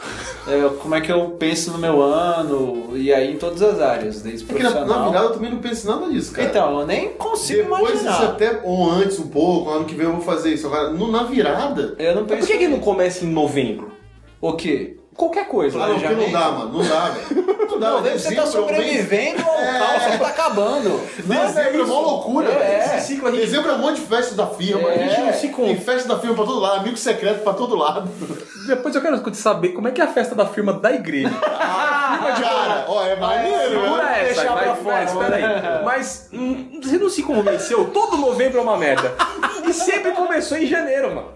É, como é que eu penso no meu ano e aí em todas as áreas, desde Porque na, profissional. na virada eu também não penso nada disso, cara. Então, eu nem consigo Depois isso imaginar. até, ou antes um pouco, ano que vem eu vou fazer isso. Agora, no- na virada. Eu não Mas penso. por que, que não começa em novembro? O quê? Qualquer coisa. Ah, não, porque não dá, mano. Não dá, velho. Não dá, Não, deve você tá é sobrevivendo ao caos que tá acabando. Dezembro é loucura, velho. É. Esse ciclo a gente Dezembro é um monte de festa da firma. É. A gente não se Tem Tem festa da firma pra todo lado, amigo secreto pra todo lado. Depois eu quero saber como é que é a festa da firma da igreja. Cara, ó, é maneiro, Segura né? essa, deixar pra fora. espera aí. Mas hum, você não se convenceu? Todo novembro é uma merda. E sempre começou em janeiro, mano.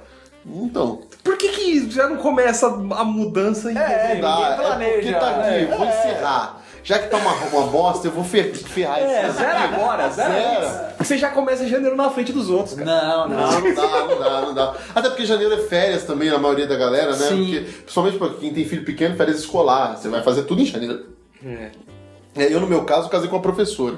Então, Por que, que já não começa a mudança em É, dezembro? dá. É planeja, porque tá aqui, né? vou encerrar. Já que tá uma, uma bosta, eu vou fer- ferrar É, isso. zero agora, zero. Zero. Você já começa em janeiro na frente dos outros, cara. Não, não. Não, não dá, não dá, não dá. Até porque janeiro é férias também, na maioria da galera, né? Sim. Porque, principalmente pra quem tem filho pequeno, férias escolar. Você vai fazer tudo em janeiro. É. É, Eu, no meu caso, casei com uma professora.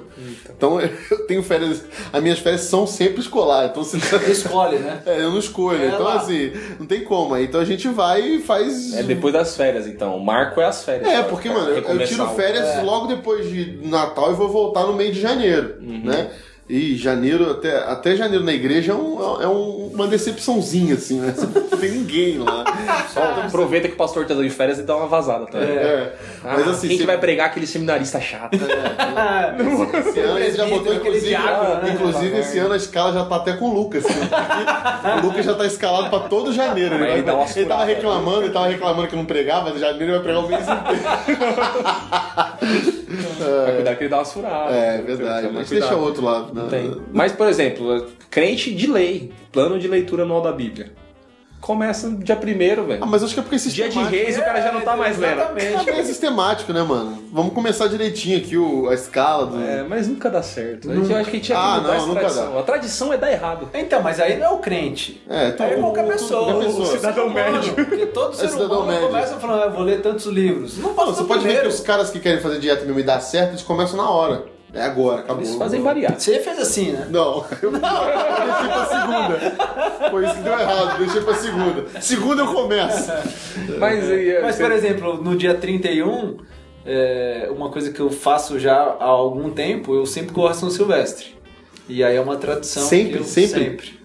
Então, eu tenho férias. As minhas férias são sempre escolar. Então, você... Escolhe, né? É, eu não escolho. É então, lá. assim, não tem como. Então a gente vai e faz. É depois das férias, então. O marco é as férias. É, porque, mano, eu, eu tiro férias É. logo depois de Natal e vou voltar no meio de janeiro, Uhum. né? E janeiro, até, até janeiro na igreja é, um- é um- uma decepçãozinha, assim, né? Não tem ninguém lá. Só aproveita que o pastor tá de férias e dá uma vazada também. É. Ah, Mas assim, quem que vai pregar aquele seminarista chato? esse ano ele já botou, inclusive, diácono, né? inclusive esse ano a escala já tá até com o Lucas. né? o Lucas já tá escalado pra todo janeiro. Ele, ele dá vai- ele tava reclamando, ele tava reclamando que não pregava, mas janeiro ele vai pregar o mês inteiro. Vai cuidar que ele dá umas furadas. É verdade, Toma mas deixa outro lado. né? Tem. Mas, por exemplo, crente de lei, plano de leitura anual da Bíblia. Começa dia primeiro, Ah, velho. mas acho que é porque Dia de sistemático. reis o cara já não tá mais lendo. Ah, mas é sistemático, né, mano? Vamos começar direitinho aqui o, a escala do. É, mas nunca dá certo. A gente, eu acho que a gente tinha que Ah, mudar não, essa nunca tradição. dá. A tradição é dar errado. Então, mas aí não é o crente. É, tu- Aí é qualquer pessoa. qualquer pessoa. O cidadão Cidadão médio. Porque todo ser cidadão humano médio. começa falando, ah, eu vou ler tantos livros. Não Não, você pode ver primeiro. que os caras que querem fazer dieta mesmo e dar certo, eles começam na hora. É agora, acabou. Eles fazem variado. Você fez assim, né? Não, eu, eu deixei pra segunda. Foi isso que deu errado, deixei pra segunda. Segunda eu começo. Mas, e, Mas, por exemplo, no dia 31, é, uma coisa que eu faço já há algum tempo, eu sempre corro a São Silvestre. E aí é uma tradição Sempre? eu Sempre? sempre.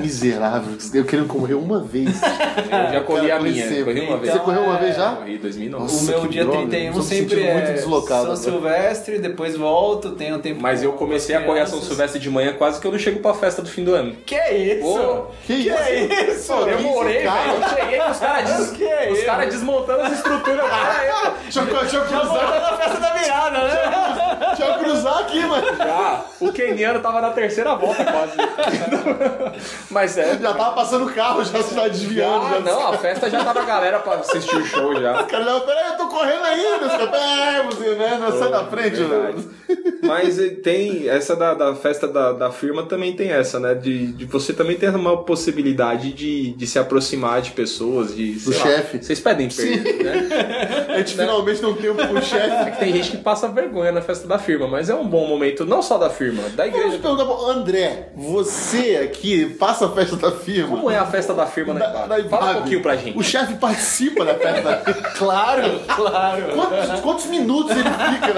Miserável, eu querendo correr uma vez. eu já corri a Cara, minha. Corri uma vez. Você correu uma é- vez já? Corri em 2009. O Nossa, meu que dia droga, 31 tô me sempre é muito deslocado São. Silvestre, depois volto, tenho um tempo Mas eu com comecei a correr a São. Silvestre de manhã quase que eu não chego pra festa do fim do ano. Que isso? Pô, Que, isso? isso? Pô, Demorei, cara? velho. Eu cheguei com os caras des... Que é os caras desmontando as estruturas. Ah, eu- Deixa eu, deixa eu cruzar, na festa da virada, né? Deixa eu cruzar aqui, mano. Já, o keniano tava na terceira volta quase. Mas é. Já tava passando o carro, já se tá desviando. Ah, já. não, a festa já tava a galera pra assistir o show já. O cara já, peraí, eu tô correndo ainda. Peraí, você, né? Não sai da frente, Verdade. mano. Mas eh, tem essa da, da festa da, da firma também tem essa, né? De, de você também ter uma possibilidade de, de se aproximar de pessoas, de. Do chefe. Vocês pedem per, né? A gente finalmente tem um tempo pro É chefe. que tem gente que passa vergonha na festa da firma, mas é um bom momento, não só da firma, da igreja. perguntar pro André, você aqui passa a festa da firma? Como é a festa da firma na Da- da. Fala um pouquinho pra gente. O chefe participa da festa da firma. Claro, claro. Quantos, quantos minutos ele fica?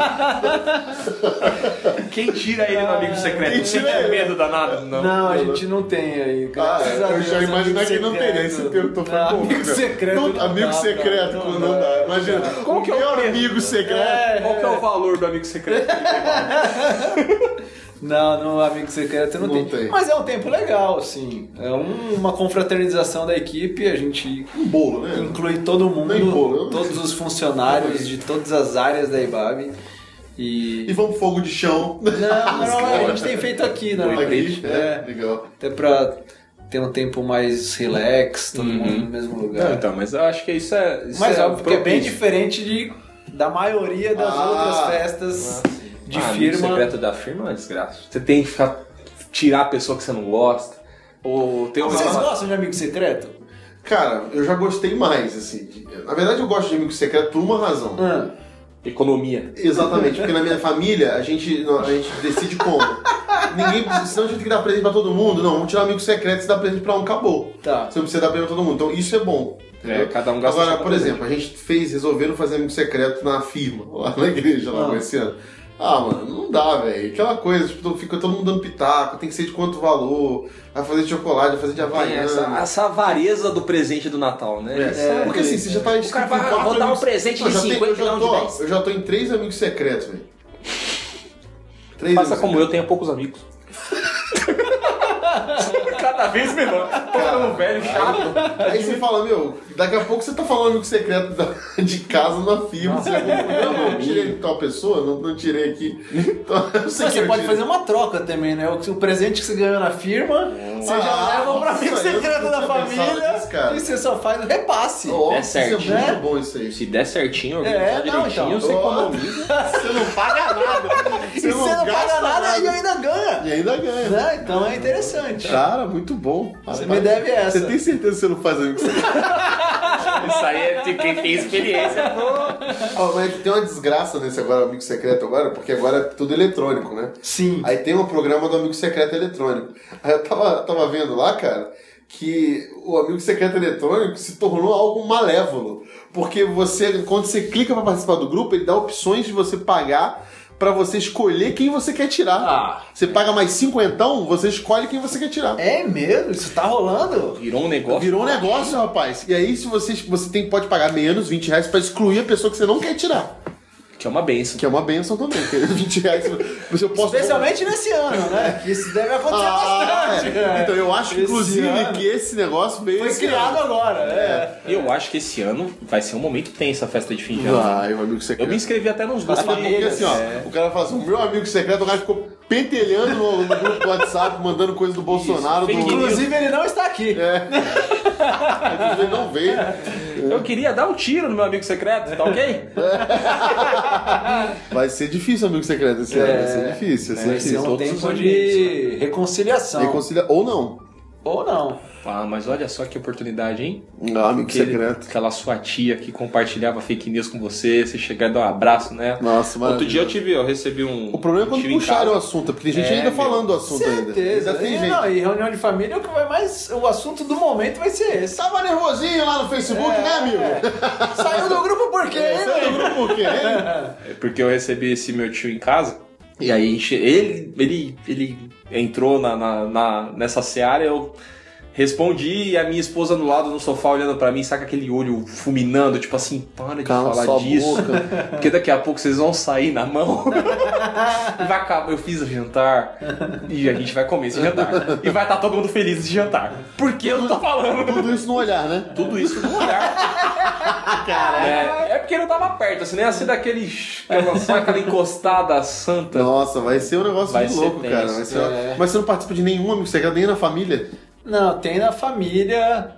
Quem tira ele no amigo secreto? Quem Você tira tem ele? medo danado? Não. Não, a gente não tem aí. Ah, graças a eu já imaginei que não teria. Esse tempo foi Não. Amigo cara. secreto. Não, não amigo dá, secreto, não não, dá. dá. Imagina. Qual que é o amigo secreto? É, Qual que é o valor do amigo secreto? Não, no amigo secreto não, Não tem. tem. Mas é um tempo legal, assim. É um- uma confraternização da equipe, a gente Um bolo, né? inclui todo mundo, Nem bolo. todos os funcionários de todas as áreas da IBAB. E E. vamos fogo de chão. Não, não, a gente tem feito aqui na Aqui, é, É, legal. até pra ter um tempo mais relax, todo mundo no mesmo Não, lugar. então, mas eu acho que isso é. Isso Mas é óbvio que é bem diferente de, da maioria das Ah, outras festas de Ah, amigo firma. secreto da firma é uma desgraça. Você tem que ficar, tirar a pessoa que você não gosta. Ou ter uma. Vocês gostam de amigo secreto? Cara, eu já gostei mais, assim. Na verdade, eu gosto de amigo secreto por uma razão. Ah, Economia. Exatamente, porque na minha família a gente, a gente decide como. Ninguém precisa, senão a gente tem que dar presente pra todo mundo. Não, vamos tirar amigo secreto e dar presente pra um, acabou. tá. Você não precisa dar presente pra todo mundo. Então isso é bom. É, cada um gasta Agora, por exemplo, a gente fez, resolveram fazer amigo secreto na firma, lá na igreja, lá Ah. esse ano. Ah, mano, não dá, velho. Aquela coisa, tipo, fica todo mundo dando pitaco, tem que ser de quanto valor, vai fazer de chocolate, vai fazer de havaiana. essa, essa avareza do presente do Natal, né? É, é porque assim, você já tá O cara vai, vou dar um amigos- presente Não, de já tem- 50 eu já não tô, de 10. Eu já tô em três amigos secretos, velho. Faça amigos como eu, tenha poucos amigos. Cada vez menor. Tô ficando velho, chato. Aí você fala, meu, daqui a pouco você tá falando amigo secreto da- de casa na firma. Você fala, não, não tirei de tal pessoa, não, não tirei aqui. Então, Mas você pode tirei. fazer uma troca também, né? O, o presente que você ganhou na firma, você já Ah, leva pra amigo secreto não da família cara. e você só faz o repasse. Ó, É isso é certinho, muito né? bom isso aí. Se der certinho, É, organizar não, direitinho, então. você Ó, economiza. Você não paga nada. e você não paga gasta nada, e ainda ganha. E ainda ganha. Né? Então é interessante. Cara, muito bom. Você Rapaz, me deve essa. Você tem certeza que você não faz amigo secreto? Isso aí é de quem tem experiência. Ó, mas tem uma desgraça nesse agora, amigo secreto agora, porque agora é tudo eletrônico, né? Sim. Aí tem um programa do amigo secreto eletrônico. Aí eu tava, tava vendo lá, cara, que o amigo secreto eletrônico se tornou algo malévolo. Porque você, quando você clica pra participar do grupo, ele dá opções de você pagar pra você escolher quem você quer tirar. Ah. Você paga mais cinquentão, você escolhe quem você quer tirar. É mesmo? Isso tá rolando? Virou um negócio. Virou um negócio, rapaz. E aí, se você, você tem, pode pagar menos 20 reais pra excluir a pessoa que você não quer tirar. Que é uma benção. Que é uma benção também. porque 20 reais você eu posso. Especialmente nesse ano, né? Que isso deve acontecer Ah, bastante. é. né? Então eu acho, Esse inclusive, ano que esse negócio veio Foi criado ano. agora, é. Eu acho que esse ano vai ser um momento tenso a festa de fim de ano. Vai, o amigo secreto. Eu me inscrevi até nos grupos. porque assim, ó, É. o cara fala assim, o meu amigo secreto, o cara ficou pentelhando no, no grupo do WhatsApp, mandando coisa do Bolsonaro, do... fake news. Inclusive, ele não está aqui. É. Ele não veio. Eu queria dar um tiro no meu amigo secreto, tá ok? Vai ser difícil, amigo secreto, esse ano. Vai ser difícil, vai ser Vai ser difícil. um todos os tempo de reconciliação. Reconcilia... Ou não. Ou não. Ah, mas olha só que oportunidade, hein? Não, amigo Aquele- secreto. Aquela sua tia que compartilhava fake news com você, você chegar e dar um abraço nela. Nossa, Outro maravilha. dia eu tive, eu recebi um. O problema é quando puxaram o assunto, porque tem gente É, ainda meu. falando do assunto ainda. Certeza. Ainda tem E, gente. não, e reunião de família, o que vai mais. O assunto do momento vai ser esse. Tava nervosinho lá no Facebook, né, amigo? Saiu do grupo por quê? hein, Você é do grupo por quê, hein? É porque eu recebi esse meu tio em casa. E aí ele, ele, ele entrou na, na, na- nessa seara, eu respondi e a minha esposa do lado no sofá olhando pra mim, saca aquele olho fulminando, tipo assim, para de Cala falar sua disso. boca. Porque daqui a pouco vocês vão sair na mão. e vai acabar. Eu fiz o jantar e a gente vai comer esse jantar. E vai estar todo mundo feliz de jantar. Porque eu tô falando. Tudo isso no olhar, né? Tudo isso no olhar. É, é porque não tava perto, assim, nem assim daquele. Aquela, só aquela encostada santa. Nossa, vai ser um negócio Vai muito ser louco, tenso. cara. Vai ser- É. Mas você não participa de nenhum amigo secreto, nem na família? Não, tem na família.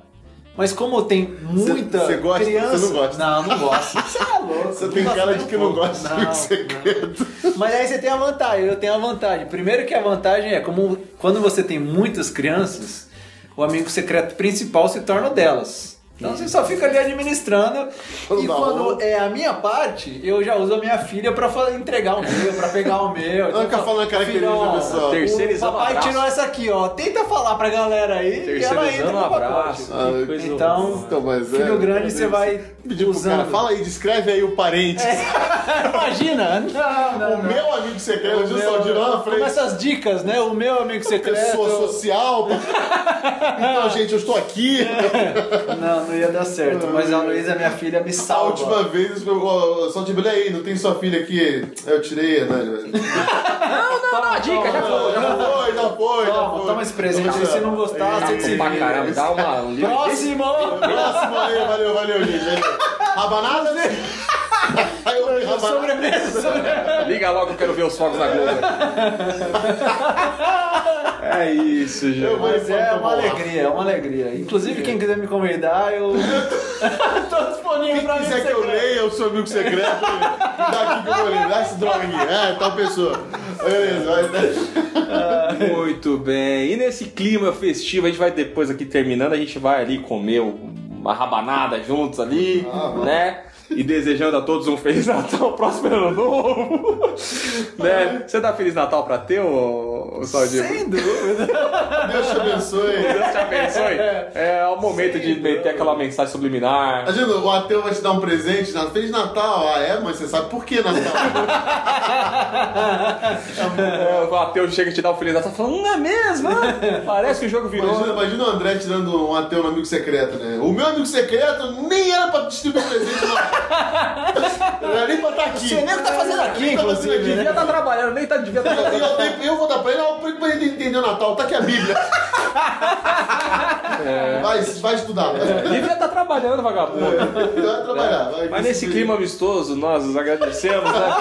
Mas como tem muita Você- você gosta? criança... Você não gosta? Não, não gosto. Você é louco. Você tem cara de que não gosta de amigo Não, não. Mas aí você tem a vantagem, eu tenho a vantagem. Primeiro que a vantagem é como quando você tem muitas crianças, o amigo secreto principal se torna o delas. Então você só fica ali administrando. Quando e quando rolo. é a minha parte, eu já uso a minha filha pra entregar o meu, pra pegar o meu. Então, fica falando característica da pessoa. Terceirizando O papai abraço. tirou essa aqui, ó. Tenta falar pra galera aí e ela entra no um pacote. abraço. Ah, Então, Então, mas é, filho grande você vai Pedir pro usando. cara, fala aí, descreve aí o parente. Imagina! Não, não, O não. meu amigo secreto, O meu- Saldino lá na frente. Como essas dicas, né? O meu amigo secreto. Pessoa social. então, gente, eu estou aqui. Não, não ia dar certo. Mas a Luísa, minha filha, me A salva. última vez, eu- só te olha aí, não tem sua filha aqui. Eu tirei, né? Não, não, a dica, já foi. Já foi, já foi, Toma, toma esse presente. Se não gostar, você se Pra caramba, dá uma, um. Próximo! Próximo aí, valeu, valeu, gente. Rabanada? Aí eu vi rabanada. Sobremesa, sobremesa. Liga logo, eu quero ver os fogos na Globo. é isso, Eu gente. Mas é uma alegria, é uma alegria. Inclusive, quem quiser me convidar, eu tô disponível Quem pra mim. quiser que eu leia o seu amigo secreto, dá aqui que eu vou ler. Dá essa droga aqui. É, tal pessoa. Beleza, vai. Muito bem. E nesse clima festivo, a gente vai depois aqui terminando, a gente vai ali comer uma rabanada juntos ali, né? E desejando a todos um Feliz Natal, próximo ano novo. né? Você dá Feliz Natal pra ter, ô Saldinho? Sem dúvida. Deus te abençoe. Deus te abençoe. É o momento de meter aquela mensagem subliminar. Imagina, o ateu vai te dar um presente, na- Feliz Natal. Ah, é, mas você sabe por que Natal? É, o ateu chega e te dá um Feliz Natal falando, não é mesmo? Ah, Parece que o jogo virou. Imagina, imagina o André te dando um ateu no amigo secreto, né? O meu amigo secreto nem era pra distribuir presente, não. Não era nem pra estar aqui. Você nem tá fazendo aqui, Nem tá fazendo inclusive, aqui. né? Devia estar trabalhando, nem tá, devia estar E eu, eu, tenho- eu vou dar pra ele, não, pra ele entender o Natal, tá aqui a Bíblia. Vai, vai estudar. Vai, Devia estar trabalhando, vagabundo. vai trabalhar. Vai, Mas nesse clima amistoso, nós os agradecemos, né?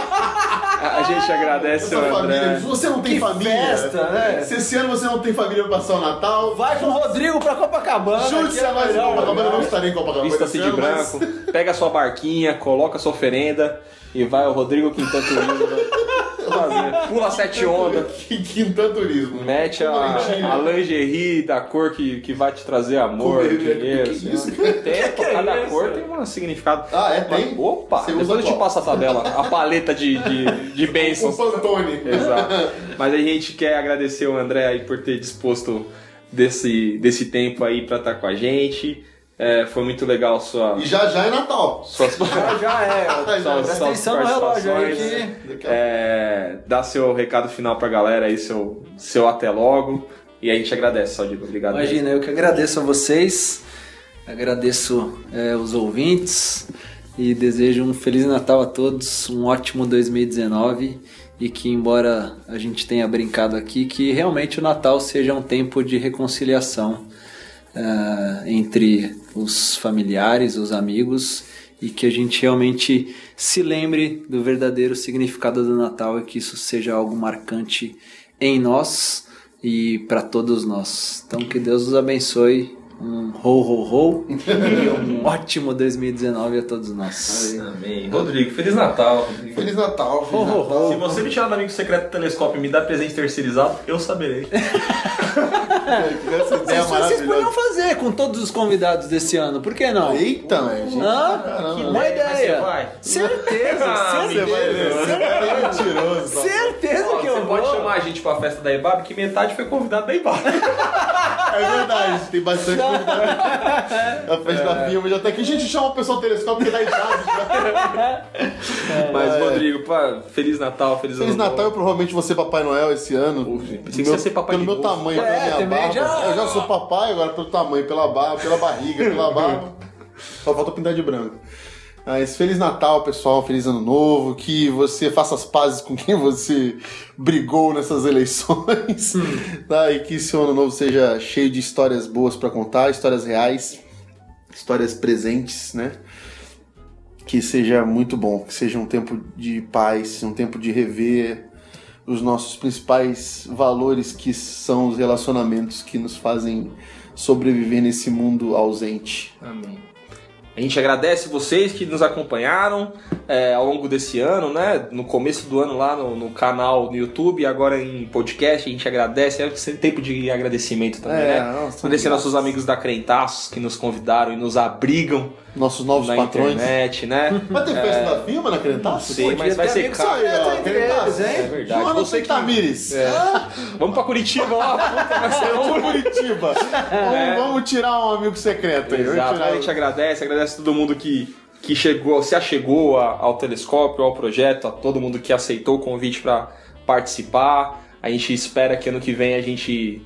A gente agradece o André. se você não tem Que família, festa, né? se esse ano você não tem família pra passar o Natal, Vai com o Rodrigo pra Copacabana. junte-se que é a mais em melhor Copacabana. Não estarei em Copacabana. Vista-se de branco, pega a sua barquinha, coloca a sua oferenda e vai o Rodrigo Quintan Turismo fazer. Pula sete ondas, Que quinta turismo. mete a, a lingerie da cor que, que vai te trazer amor, Como é- dinheiro. que assim, isso, ó. Tem, Que que é cada isso? cor tem um significado. Ah, é? Tem? Opa, Você depois eu te passo a tabela, a paleta de, de, de O bênçãos. Pantone. Exato. Mas a gente quer agradecer o André aí por ter disposto desse, desse tempo aí pra estar com a gente. É, foi muito legal sua, E já já é Natal. suas, Já, já é. Já, Presta suas atenção no relógio aí que... A- É, dá seu recado final pra galera aí, seu, seu até logo. E a gente agradece, Saldivo. Obrigado. Imagina, eu que agradeço a vocês, agradeço é, os ouvintes e desejo um Feliz Natal a todos, um ótimo 2019 e que, embora a gente tenha brincado aqui, que realmente o Natal seja um tempo de reconciliação ah, entre os familiares, os amigos e que a gente realmente se lembre do verdadeiro significado do Natal e que isso seja algo marcante em nós e para todos nós. Então que Deus os abençoe. Um ho ho ho e um ótimo 2019 a todos nós. Amém. Rodrigo, Feliz Natal. Rodrigo. Feliz Natal. Feliz Ho, ho, Natal. Se você me tirar do amigo secreto do telescópio e me dar presente terceirizado, eu saberei. Essa ideia Vocês, vocês podiam fazer com todos os convidados desse ano, por que não? Eita, gente. Hã? Caramba. Boa ideia. Você vai? Certeza, Ah, certeza. você vai ver. Você é mentiroso. tá? Certeza Ó, que você eu pode vou. chamar a gente pra festa da EBAB, que metade foi convidado da EBAB. É verdade, tem bastante. A festa da firma já tá aqui. Gente, chama o pessoal do telescópio que dá idade. já. Mas, É. Rodrigo, pá, Feliz Natal, Feliz, Feliz Ano Natal, eu provavelmente vou ser Papai Noel esse ano. Pensei que Meu- você ia ser Papai pelo de meu Novo. tamanho, É, pela minha barba. já- Eu já sou papai, agora pelo tamanho, pela barba, pela barriga, pela barba. Só falta pintar de branco. Mas Feliz Natal, pessoal. Feliz Ano Novo. Que você faça as pazes com quem você brigou nessas eleições. tá? E que seu Ano Novo seja cheio de histórias boas pra contar, histórias reais, histórias presentes, né? Que seja muito bom. Que seja um tempo de paz, um tempo de rever os nossos principais valores que são os relacionamentos que nos fazem sobreviver nesse mundo ausente. Amém. A gente agradece vocês que nos acompanharam. é, ao longo desse ano, né? No começo do ano lá no, no canal no YouTube, agora em podcast, a gente agradece. É tempo de agradecimento também, É, né? nossa, Agradecer nossos amigos da Crentaços que nos convidaram e nos abrigam Nossos novos na patrões. internet, né? Vai ter festa da firma na Crentaço? Sim, mas vai ser caro. ó. É verdade. Joana Você que- Tamires. Vamos pra Curitiba lá, puta, vai ser Vamos Curitiba. Vamos, vamos tirar um amigo secreto aí. Exato, tirar a gente agradece, agradece todo mundo que, que chegou, se achegou a- ao telescópio, ao projeto, a todo mundo que aceitou o convite para participar. A gente espera que ano que vem a gente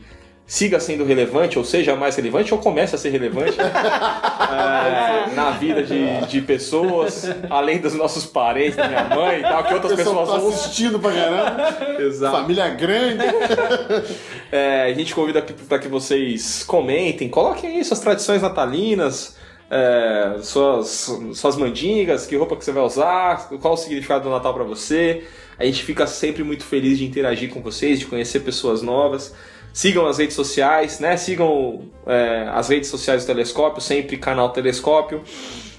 siga sendo relevante, ou seja mais relevante, ou comece a ser relevante é, na vida de, de pessoas, além dos nossos parentes, da minha mãe e tal, que outras pessoas tá assistindo pra caramba. Exato. Família grande. É, a gente convida para que vocês comentem, coloquem aí suas tradições natalinas, é, suas, suas mandingas, que roupa que você vai usar, qual o significado do Natal para você. A gente fica sempre muito feliz de interagir com vocês, de conhecer pessoas novas. Sigam as redes sociais, né? Sigam é, as redes sociais do Telescópio, sempre canal Telescópio.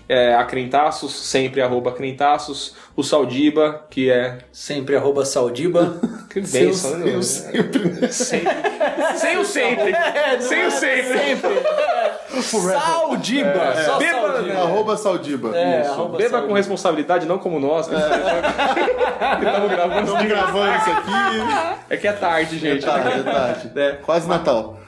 É, a Crentaços, sempre arroba Crentaços. O Saldiba, que é. Sempre arroba Saudiba. Que bênção, né? sempre. Sempre. Sem o sempre. Sem o sempre. Saudiba! É. Só Beba- Saudiba. Arroba Saudiba. É, Isso. arroba Beba Saudiba. com responsabilidade, não como nós. né? Estamos gravando. Estamos gravando isso aqui. É que é tarde, É gente. tarde, é tarde. É. Quase Natal.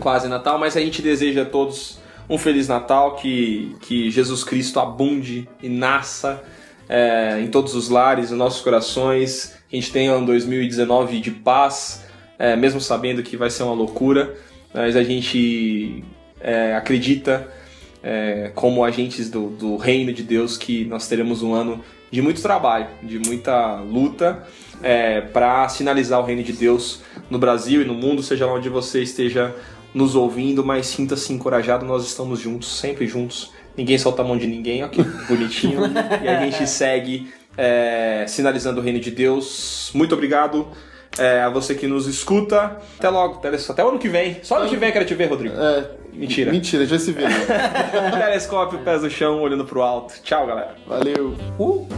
Quase Natal, mas a gente deseja a todos um Feliz Natal, que, que Jesus Cristo abunde e nasça é, em todos os lares, em nossos corações. Que a gente tenha um 2019 de paz, é, mesmo sabendo que vai ser uma loucura, mas a gente é, acredita, é, como agentes do, do reino de Deus, que nós teremos um ano de muito trabalho, de muita luta para sinalizar o reino de Deus no Brasil e no mundo, seja lá onde você esteja nos ouvindo, mas sinta-se encorajado, nós estamos juntos, sempre juntos. Ninguém solta a mão de ninguém, ó que bonitinho. e a gente segue é, sinalizando o reino de Deus. Muito obrigado é, a você que nos escuta. Até logo, Teles- até o ano que vem. Só ano que vem eu quero te ver, Rodrigo. É, Mentira. Mentira, já se vê. né? Telescópio, pés no chão, olhando pro alto. Tchau, galera. Valeu. Uh!